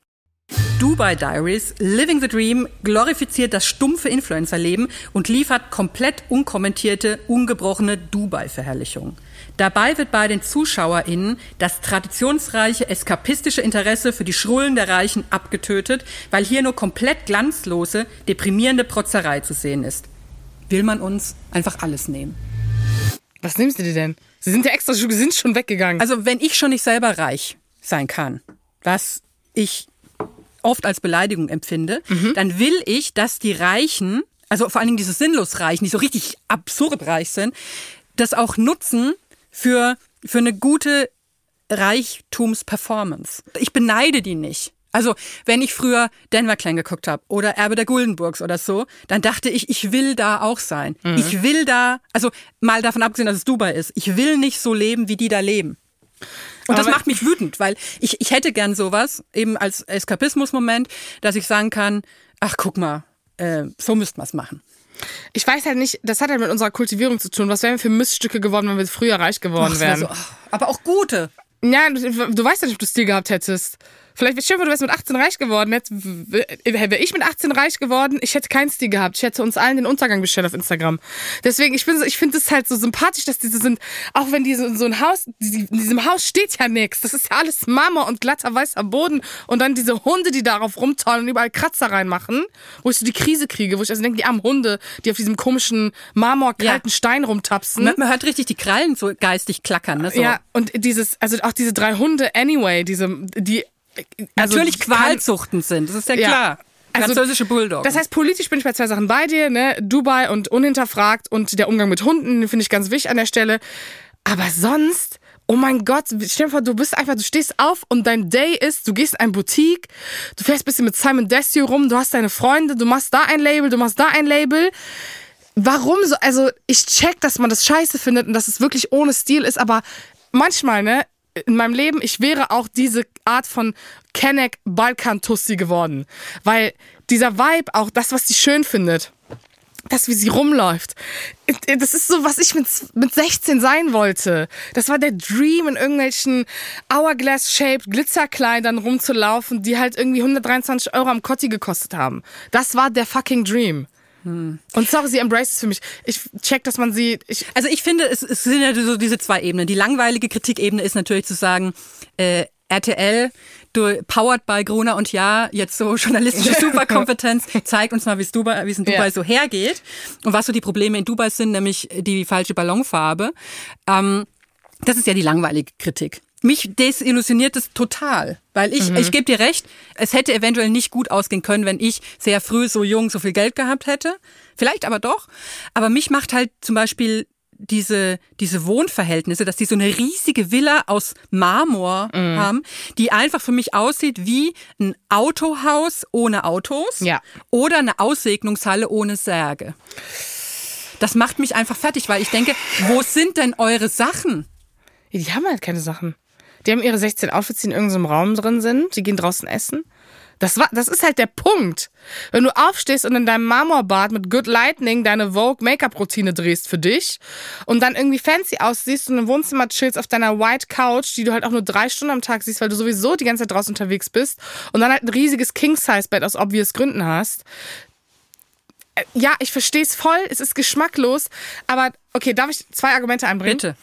D: Dubai Diaries, Living the Dream, glorifiziert das stumpfe Influencerleben und liefert komplett unkommentierte, ungebrochene Dubai-Verherrlichung. Dabei wird bei den ZuschauerInnen das traditionsreiche, eskapistische Interesse für die Schrullen der Reichen abgetötet, weil hier nur komplett glanzlose, deprimierende Protzerei zu sehen ist. Will man uns einfach alles nehmen?
E: Was nimmst du dir denn? Sie sind ja extra, sie sind schon weggegangen.
D: Also wenn ich schon nicht selber reich sein kann, was ich oft als Beleidigung empfinde, dann will ich, dass die Reichen, also vor allen Dingen diese sinnlos Reichen, die so richtig absurd reich sind, das auch nutzen für, für eine gute Reichtumsperformance. Ich beneide die nicht. Also, wenn ich früher Denver Clan geguckt habe oder Erbe der Guldenburgs oder so, dann dachte ich, ich will da auch sein. Ich will da, also mal davon abgesehen, dass es Dubai ist, ich will nicht so leben, wie die da leben. Und das
E: Aber-
D: macht mich wütend, weil ich, ich hätte gern sowas, eben als Eskapismus-Moment, dass ich sagen kann, ach guck mal, äh, so müsste man es machen.
E: Ich weiß halt nicht, das hat halt mit unserer Kultivierung zu tun. Was wären wir für Miststücke geworden, wenn wir früher reich geworden
D: Ach, wär
E: wären?
D: so, ach, aber auch gute.
E: Ja, du, du weißt ja nicht, ob du Stil gehabt hättest. Vielleicht, stell dir du wärst mit 18 reich geworden. Jetzt wäre ich mit 18 reich geworden, ich hätte keinen Stil gehabt. Ich hätte uns allen den Untergang bestellt auf Instagram. Deswegen, ich, bin ich finde es halt so sympathisch, dass diese sind, auch wenn die so, so ein Haus, die, in diesem Haus steht ja nichts. Das ist ja alles Marmor und glatter weißer Boden. Und dann diese Hunde, die darauf rumtollen und überall Kratzer reinmachen, wo ich so die Krise kriege, wo ich also denke, die armen Hunde, die auf diesem komischen marmorkalten
D: Ja.
E: Stein rumtapsen.
D: Man, man hört richtig die Krallen so geistig klackern. Ne? So.
E: Ja, und dieses, also auch diese drei Hunde, anyway, diese, die. Also
D: Natürlich qualzuchtend sind, das ist ja,
E: Ja.
D: klar.
E: Also,
D: Französische Bulldog.
E: Das heißt, politisch bin ich bei zwei Sachen bei dir, ne? Dubai und unhinterfragt und der Umgang mit Hunden, den finde ich ganz wichtig an der Stelle. Aber sonst, oh mein Gott, stell dir vor, du bist einfach, du stehst auf und dein Day ist, du gehst in eine Boutique, du fährst ein bisschen mit Simon Desue rum, du hast deine Freunde, du machst da ein Label, du machst da ein Label. Warum so? Also, ich check, dass man das scheiße findet und dass es wirklich ohne Stil ist, aber manchmal, ne? In meinem Leben, ich wäre auch diese Art von Kenneck Balkan-Tussi geworden. Weil dieser Vibe, auch das, was sie schön findet, das, wie sie rumläuft, das ist so, was ich mit, mit 16 sein wollte. Das war der Dream, in irgendwelchen Hourglass-shaped Glitzerkleidern rumzulaufen, die halt irgendwie 123 Euro am Kotti gekostet haben. Das war der fucking Dream. Und sorry, sie embraces es für mich. Ich check, dass man sie. Ich,
D: Also ich finde, es, es sind ja so diese zwei Ebenen. Die langweilige Kritikebene ist natürlich zu sagen, äh, RTL, du powered by Gruner und Ja, jetzt so journalistische Superkompetenz, zeigt uns mal, wie es Dubai, wie es in Dubai
E: Ja.
D: so hergeht und was so die Probleme in Dubai sind, nämlich die falsche Ballonfarbe. Ähm, das ist ja die langweilige Kritik. Mich desillusioniert es total, weil ich, ich gebe dir recht, es hätte eventuell nicht gut ausgehen können, wenn ich sehr früh so jung so viel Geld gehabt hätte. Vielleicht aber doch. Aber mich macht halt zum Beispiel diese, diese Wohnverhältnisse, dass die so eine riesige Villa aus Marmor haben, die einfach für mich aussieht wie ein Autohaus ohne Autos
E: Ja.
D: oder eine Aussegnungshalle ohne Särge. Das macht mich einfach fertig, weil ich denke, wo sind denn eure Sachen?
E: die haben halt keine Sachen. Die haben ihre 16 Outfits, die in irgendeinem Raum drin sind. Die gehen draußen essen. Das, war, das ist halt der Punkt. Wenn du aufstehst und in deinem Marmorbad mit Good Lightning deine Vogue Make-up-Routine drehst für dich und dann irgendwie fancy aussiehst und im Wohnzimmer chillst auf deiner White Couch, die du halt auch nur drei Stunden am Tag siehst, weil du sowieso die ganze Zeit draußen unterwegs bist und dann halt ein riesiges King-Size-Bett aus obvious Gründen hast. Äh, Ja, ich verstehe es voll, es ist geschmacklos, aber okay, darf ich zwei Argumente einbringen?
D: Bitte.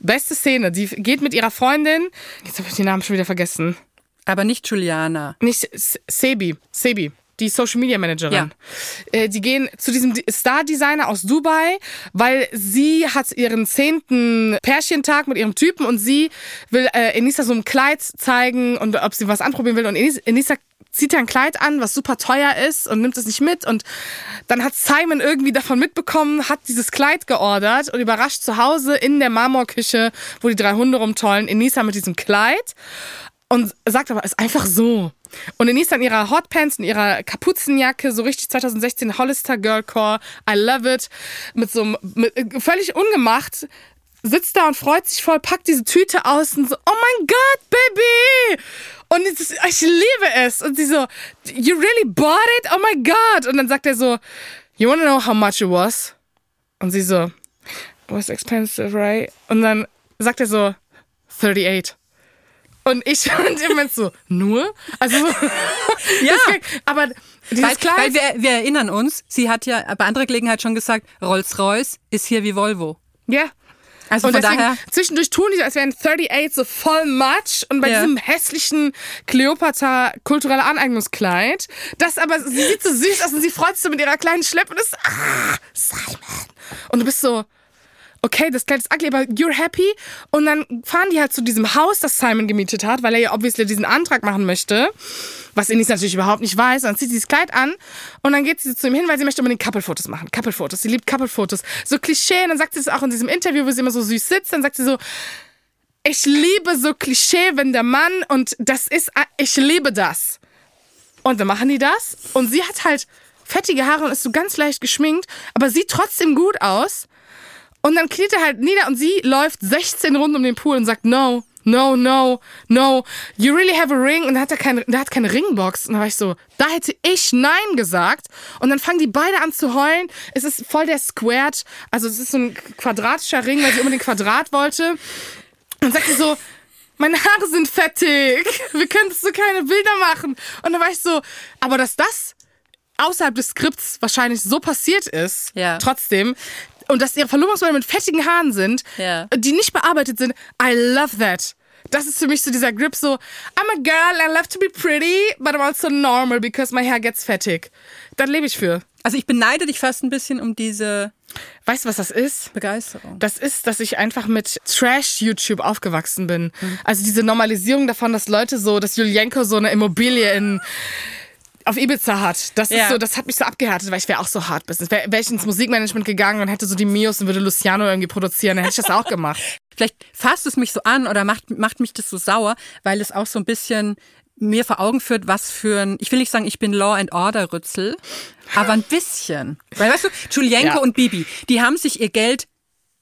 E: Beste Szene, die geht mit ihrer Freundin, jetzt habe ich den Namen schon wieder vergessen.
D: Aber nicht Juliana.
E: Nicht Sebi, Sebi, die Social Media Managerin.
D: Ja.
E: Äh, die gehen zu diesem Star Designer aus Dubai, weil sie hat ihren zehnten Pärchentag mit ihrem Typen und sie will äh, Enisa so ein Kleid zeigen und ob sie was anprobieren will und Enis- Enisa zieht ja ein Kleid an, was super teuer ist und nimmt es nicht mit und dann hat Simon irgendwie davon mitbekommen, hat dieses Kleid geordert und überrascht zu Hause in der Marmorküche, wo die drei Hunde rumtollen, Enisa mit diesem Kleid und sagt aber, ist einfach so. Und Denise in ihrer Hotpants, in ihrer Kapuzenjacke, so richtig 2016 Hollister Girlcore, I love it, mit so einem, mit, völlig ungemacht, sitzt da und freut sich voll, packt diese Tüte aus und so, oh mein Gott, Baby! Und ist, ich liebe es. Und sie so, you really bought it? Oh my God! Und dann sagt er so, you wanna know how much it was? Und sie so, it was expensive, right? Und dann sagt er so, 38. Und ich und im Moment so, nur? Also, ja. aber dieses
D: Weil,
E: Kleid,
D: weil wir, wir erinnern uns, sie hat ja bei anderer Gelegenheit schon gesagt, Rolls-Royce ist hier wie Volvo.
E: ja.
D: Also
E: und
D: von
E: deswegen,
D: daher,
E: zwischendurch tun die, so, als wären 38 so voll Matsch und bei
D: Ja.
E: diesem hässlichen Cleopatra kulturelle Aneignungskleid, das aber, sie sieht so süß aus und sie freut sich so mit ihrer kleinen Schleppe und ist, ah, Simon. Und du bist so, okay, das Kleid ist ugly, aber you're happy. Und dann fahren die halt zu diesem Haus, das Simon gemietet hat, weil er ja obviously diesen Antrag machen möchte. Was Enis natürlich überhaupt nicht weiß. Und dann zieht sie dieses Kleid an und dann geht sie zu ihm hin, weil sie möchte unbedingt Couple-Fotos machen. Couple-Fotos. Sie liebt Couple-Fotos. So Klischee. Und dann sagt sie es auch in diesem Interview, wo sie immer so süß sitzt. Dann sagt sie so, ich liebe so Klischee, wenn der Mann und das ist, ich liebe das. Und dann machen die das und sie hat halt fettige Haare und ist so ganz leicht geschminkt, aber sieht trotzdem gut aus. Und dann kniet er halt nieder und sie läuft 16 Runden um den Pool und sagt, no, no, no, no, you really have a ring. Und dann hat er keine, der hat keine Ringbox. Und dann war ich so, da hätte ich Nein gesagt. Und dann fangen die beide an zu heulen. Es ist voll der Squared. Also es ist so ein quadratischer Ring, weil sie unbedingt Quadrat wollte. Und dann sagt sie so, meine Haare sind fettig. Wir können so keine Bilder machen. Und dann war ich so, aber dass das außerhalb des Skripts wahrscheinlich so passiert ist,
D: Ja.
E: trotzdem, und dass ihre Verlobungsbilder mit fettigen Haaren sind,
D: Ja.
E: die nicht bearbeitet sind, I love that. Das ist für mich so dieser Grip so, I'm a girl, I love to be pretty, but I'm also normal because my hair gets fettig. Das lebe ich für.
D: also ich beneide dich fast ein bisschen um diese
E: Weißt du, was das ist?
D: Begeisterung.
E: Das ist, dass ich einfach mit Trash-YouTube aufgewachsen bin. Also diese Normalisierung davon, dass Leute so, dass Julienko so eine Immobilie in auf Ibiza hat. Das ist
D: Ja.
E: so, das hat mich so abgehärtet, weil ich wäre auch so hart Business. Wäre wär ich ins Musikmanagement gegangen und hätte so die Mios und würde Luciano irgendwie produzieren, dann hätte ich das auch gemacht.
D: Vielleicht fasst es mich so an oder macht, macht mich das so sauer, weil es auch so ein bisschen mir vor Augen führt, was für ein, ich will nicht sagen, ich bin Law and Order Rützel, aber ein bisschen. Weil weißt du, Julienko
E: Ja.
D: und Bibi, die haben sich ihr Geld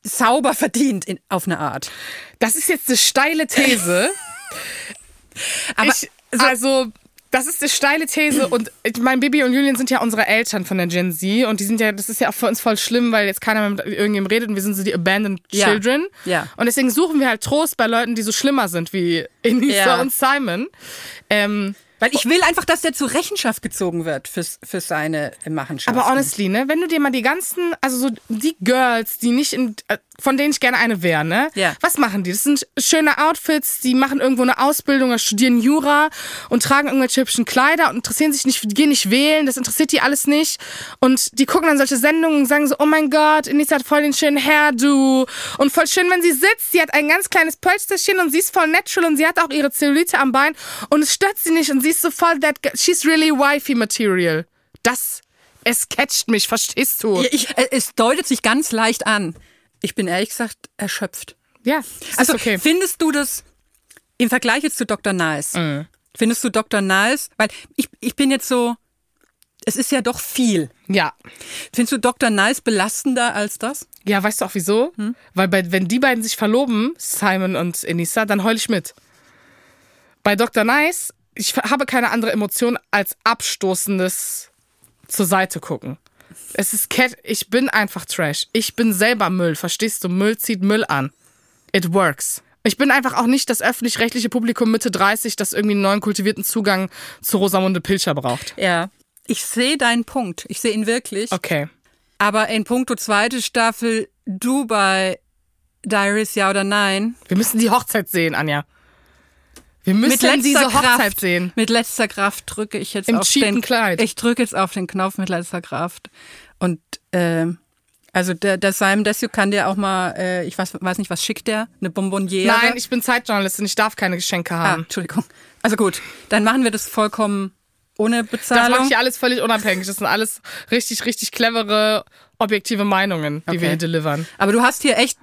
D: sauber verdient in, auf eine Art.
E: Das ist jetzt eine steile These.
D: Aber
E: ich, also, das ist eine steile These und ich meine, Bibi und Julian sind ja unsere Eltern von der Gen Z und die sind ja, das ist ja auch für uns voll schlimm, weil jetzt keiner mehr mit irgendjemandem redet und wir sind so die abandoned
D: Ja.
E: children.
D: Ja.
E: Und deswegen suchen wir halt Trost bei Leuten, die so schlimmer sind wie Enisa
D: Ja.
E: und Simon. Ähm,
D: weil ich will einfach, dass der zur Rechenschaft gezogen wird fürs, für seine Machenschaften.
E: aber honestly, ne, wenn du dir mal die ganzen, also so die Girls, die nicht in, äh, von denen ich gerne eine wäre, ne?
D: Ja.
E: Was machen die? Das sind schöne Outfits, die machen irgendwo eine Ausbildung oder studieren Jura und tragen irgendwelche hübschen Kleider und interessieren sich nicht, gehen nicht wählen, das interessiert die alles nicht. Und die gucken dann solche Sendungen und sagen so, oh mein Gott, Inisa hat voll den schönen Hairdo und voll schön, wenn sie sitzt. Sie hat ein ganz kleines Pölsterchen und sie ist voll natural und sie hat auch ihre Zellulite am Bein und es stört sie nicht und sie ist so voll that, she's really wifey material. Das, es catcht mich, verstehst du?
D: Ja, ich, äh, es deutet sich ganz leicht an. Ich bin ehrlich gesagt erschöpft.
E: Ja,
D: Also
E: okay.
D: findest du das im Vergleich jetzt zu Dr. Nice?
E: Mhm.
D: Findest du Dr. Nice? Weil ich, ich bin jetzt so, es ist ja doch viel.
E: Ja.
D: Findest du Dr. Nice belastender als das?
E: Ja, weißt du auch wieso? Weil bei, wenn die beiden sich verloben, Simon und Enisa, dann heul ich mit. Bei Dr. Nice, ich habe keine andere Emotion als abstoßendes zur Seite gucken. Es ist Cat, ich bin einfach Trash. Ich bin selber Müll, verstehst du? Müll zieht Müll an. It works. Ich bin einfach auch nicht das öffentlich-rechtliche Publikum Mitte 30, das irgendwie einen neuen kultivierten Zugang zu Rosamunde Pilcher braucht.
D: Ja. Ich sehe deinen Punkt. Ich sehe ihn wirklich.
E: Okay.
D: Aber in puncto zweite Staffel Dubai Diaries, ja oder nein?
E: Wir müssen die Hochzeit sehen, Anja. Wir müssen
D: mit letzter
E: diese Hochzeit
D: Kraft,
E: sehen.
D: Mit letzter Kraft drücke ich jetzt
E: Im
D: auf den
E: Kleid.
D: Ich drücke jetzt auf den Knopf mit letzter Kraft. Und ähm, also der, der Simon Desue kann dir auch mal, äh, ich weiß, weiß nicht, was schickt der? Eine Bonbonniere?
E: Nein, ich bin Zeitjournalistin, ich darf keine Geschenke
D: ah,
E: haben.
D: Entschuldigung. Also gut, dann machen wir das vollkommen ohne
E: das
D: Bezahlung.
E: mache ich alles völlig unabhängig. Das sind alles richtig, richtig clevere, objektive Meinungen, die
D: Okay.
E: wir hier delivern.
D: Aber du hast hier echt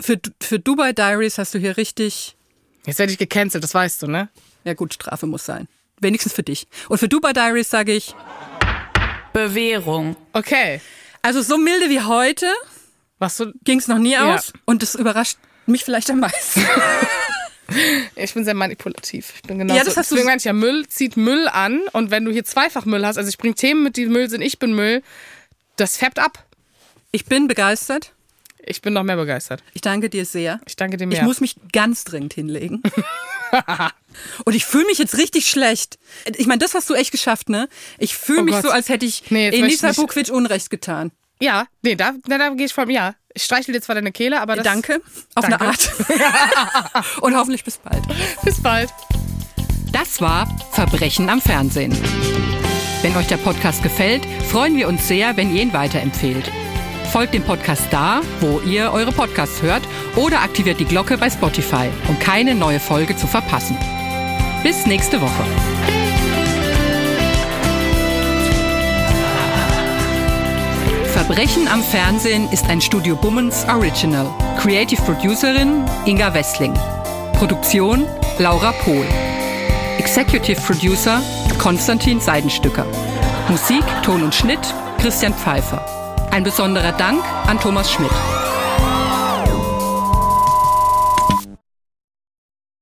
D: für für Dubai Diaries hast du hier richtig
E: Jetzt werde ich gecancelt, das weißt du, ne?
D: Ja gut, Strafe muss sein. Wenigstens für dich. Und für Dubai Diaries sage ich,
I: Bewährung.
E: Okay.
D: also so milde wie heute
E: Was du,
D: ging es noch nie
E: Ja.
D: aus. Und das überrascht mich vielleicht am meisten.
E: ich bin sehr manipulativ. Ich bin genau
D: Ja, das hast du-
E: Deswegen meine ich ja, Müll zieht Müll an. Und wenn du hier zweifach Müll hast, also ich bringe Themen mit, die Müll sind, ich bin Müll, das färbt ab.
D: Ich bin begeistert.
E: Ich bin noch mehr begeistert.
D: Ich danke dir sehr.
E: Ich danke dir mehr.
D: Ich muss mich ganz dringend hinlegen. Und ich fühle mich jetzt richtig schlecht. Ich meine, das hast du echt geschafft, ne? Ich fühle
E: Oh
D: mich
E: Gott.
D: so, als hätte ich
E: Nee, nicht-
D: Bukvic Unrecht getan.
E: ja, nee, da, da, da gehe ich von, ja. Ich streichel dir zwar deine Kehle, aber das...
D: Danke. Auf
E: Danke.
D: eine Art. Und hoffentlich bis bald.
E: Bis bald.
H: Das war Verbrechen am Fernsehen. Wenn euch der Podcast gefällt, freuen wir uns sehr, wenn ihr ihn weiterempfehlt. Folgt dem Podcast da, wo ihr eure Podcasts hört oder aktiviert die Glocke bei Spotify, um keine neue Folge zu verpassen. Bis nächste Woche. Verbrechen am Fernsehen ist ein Studio Bummens Original. Creative Producerin Inga Wessling. Produktion Laura Pohl. Executive Producer Konstantin Seidenstücker. Musik, Ton und Schnitt Christian Pfeiffer. Ein besonderer Dank an Thomas Schmidt.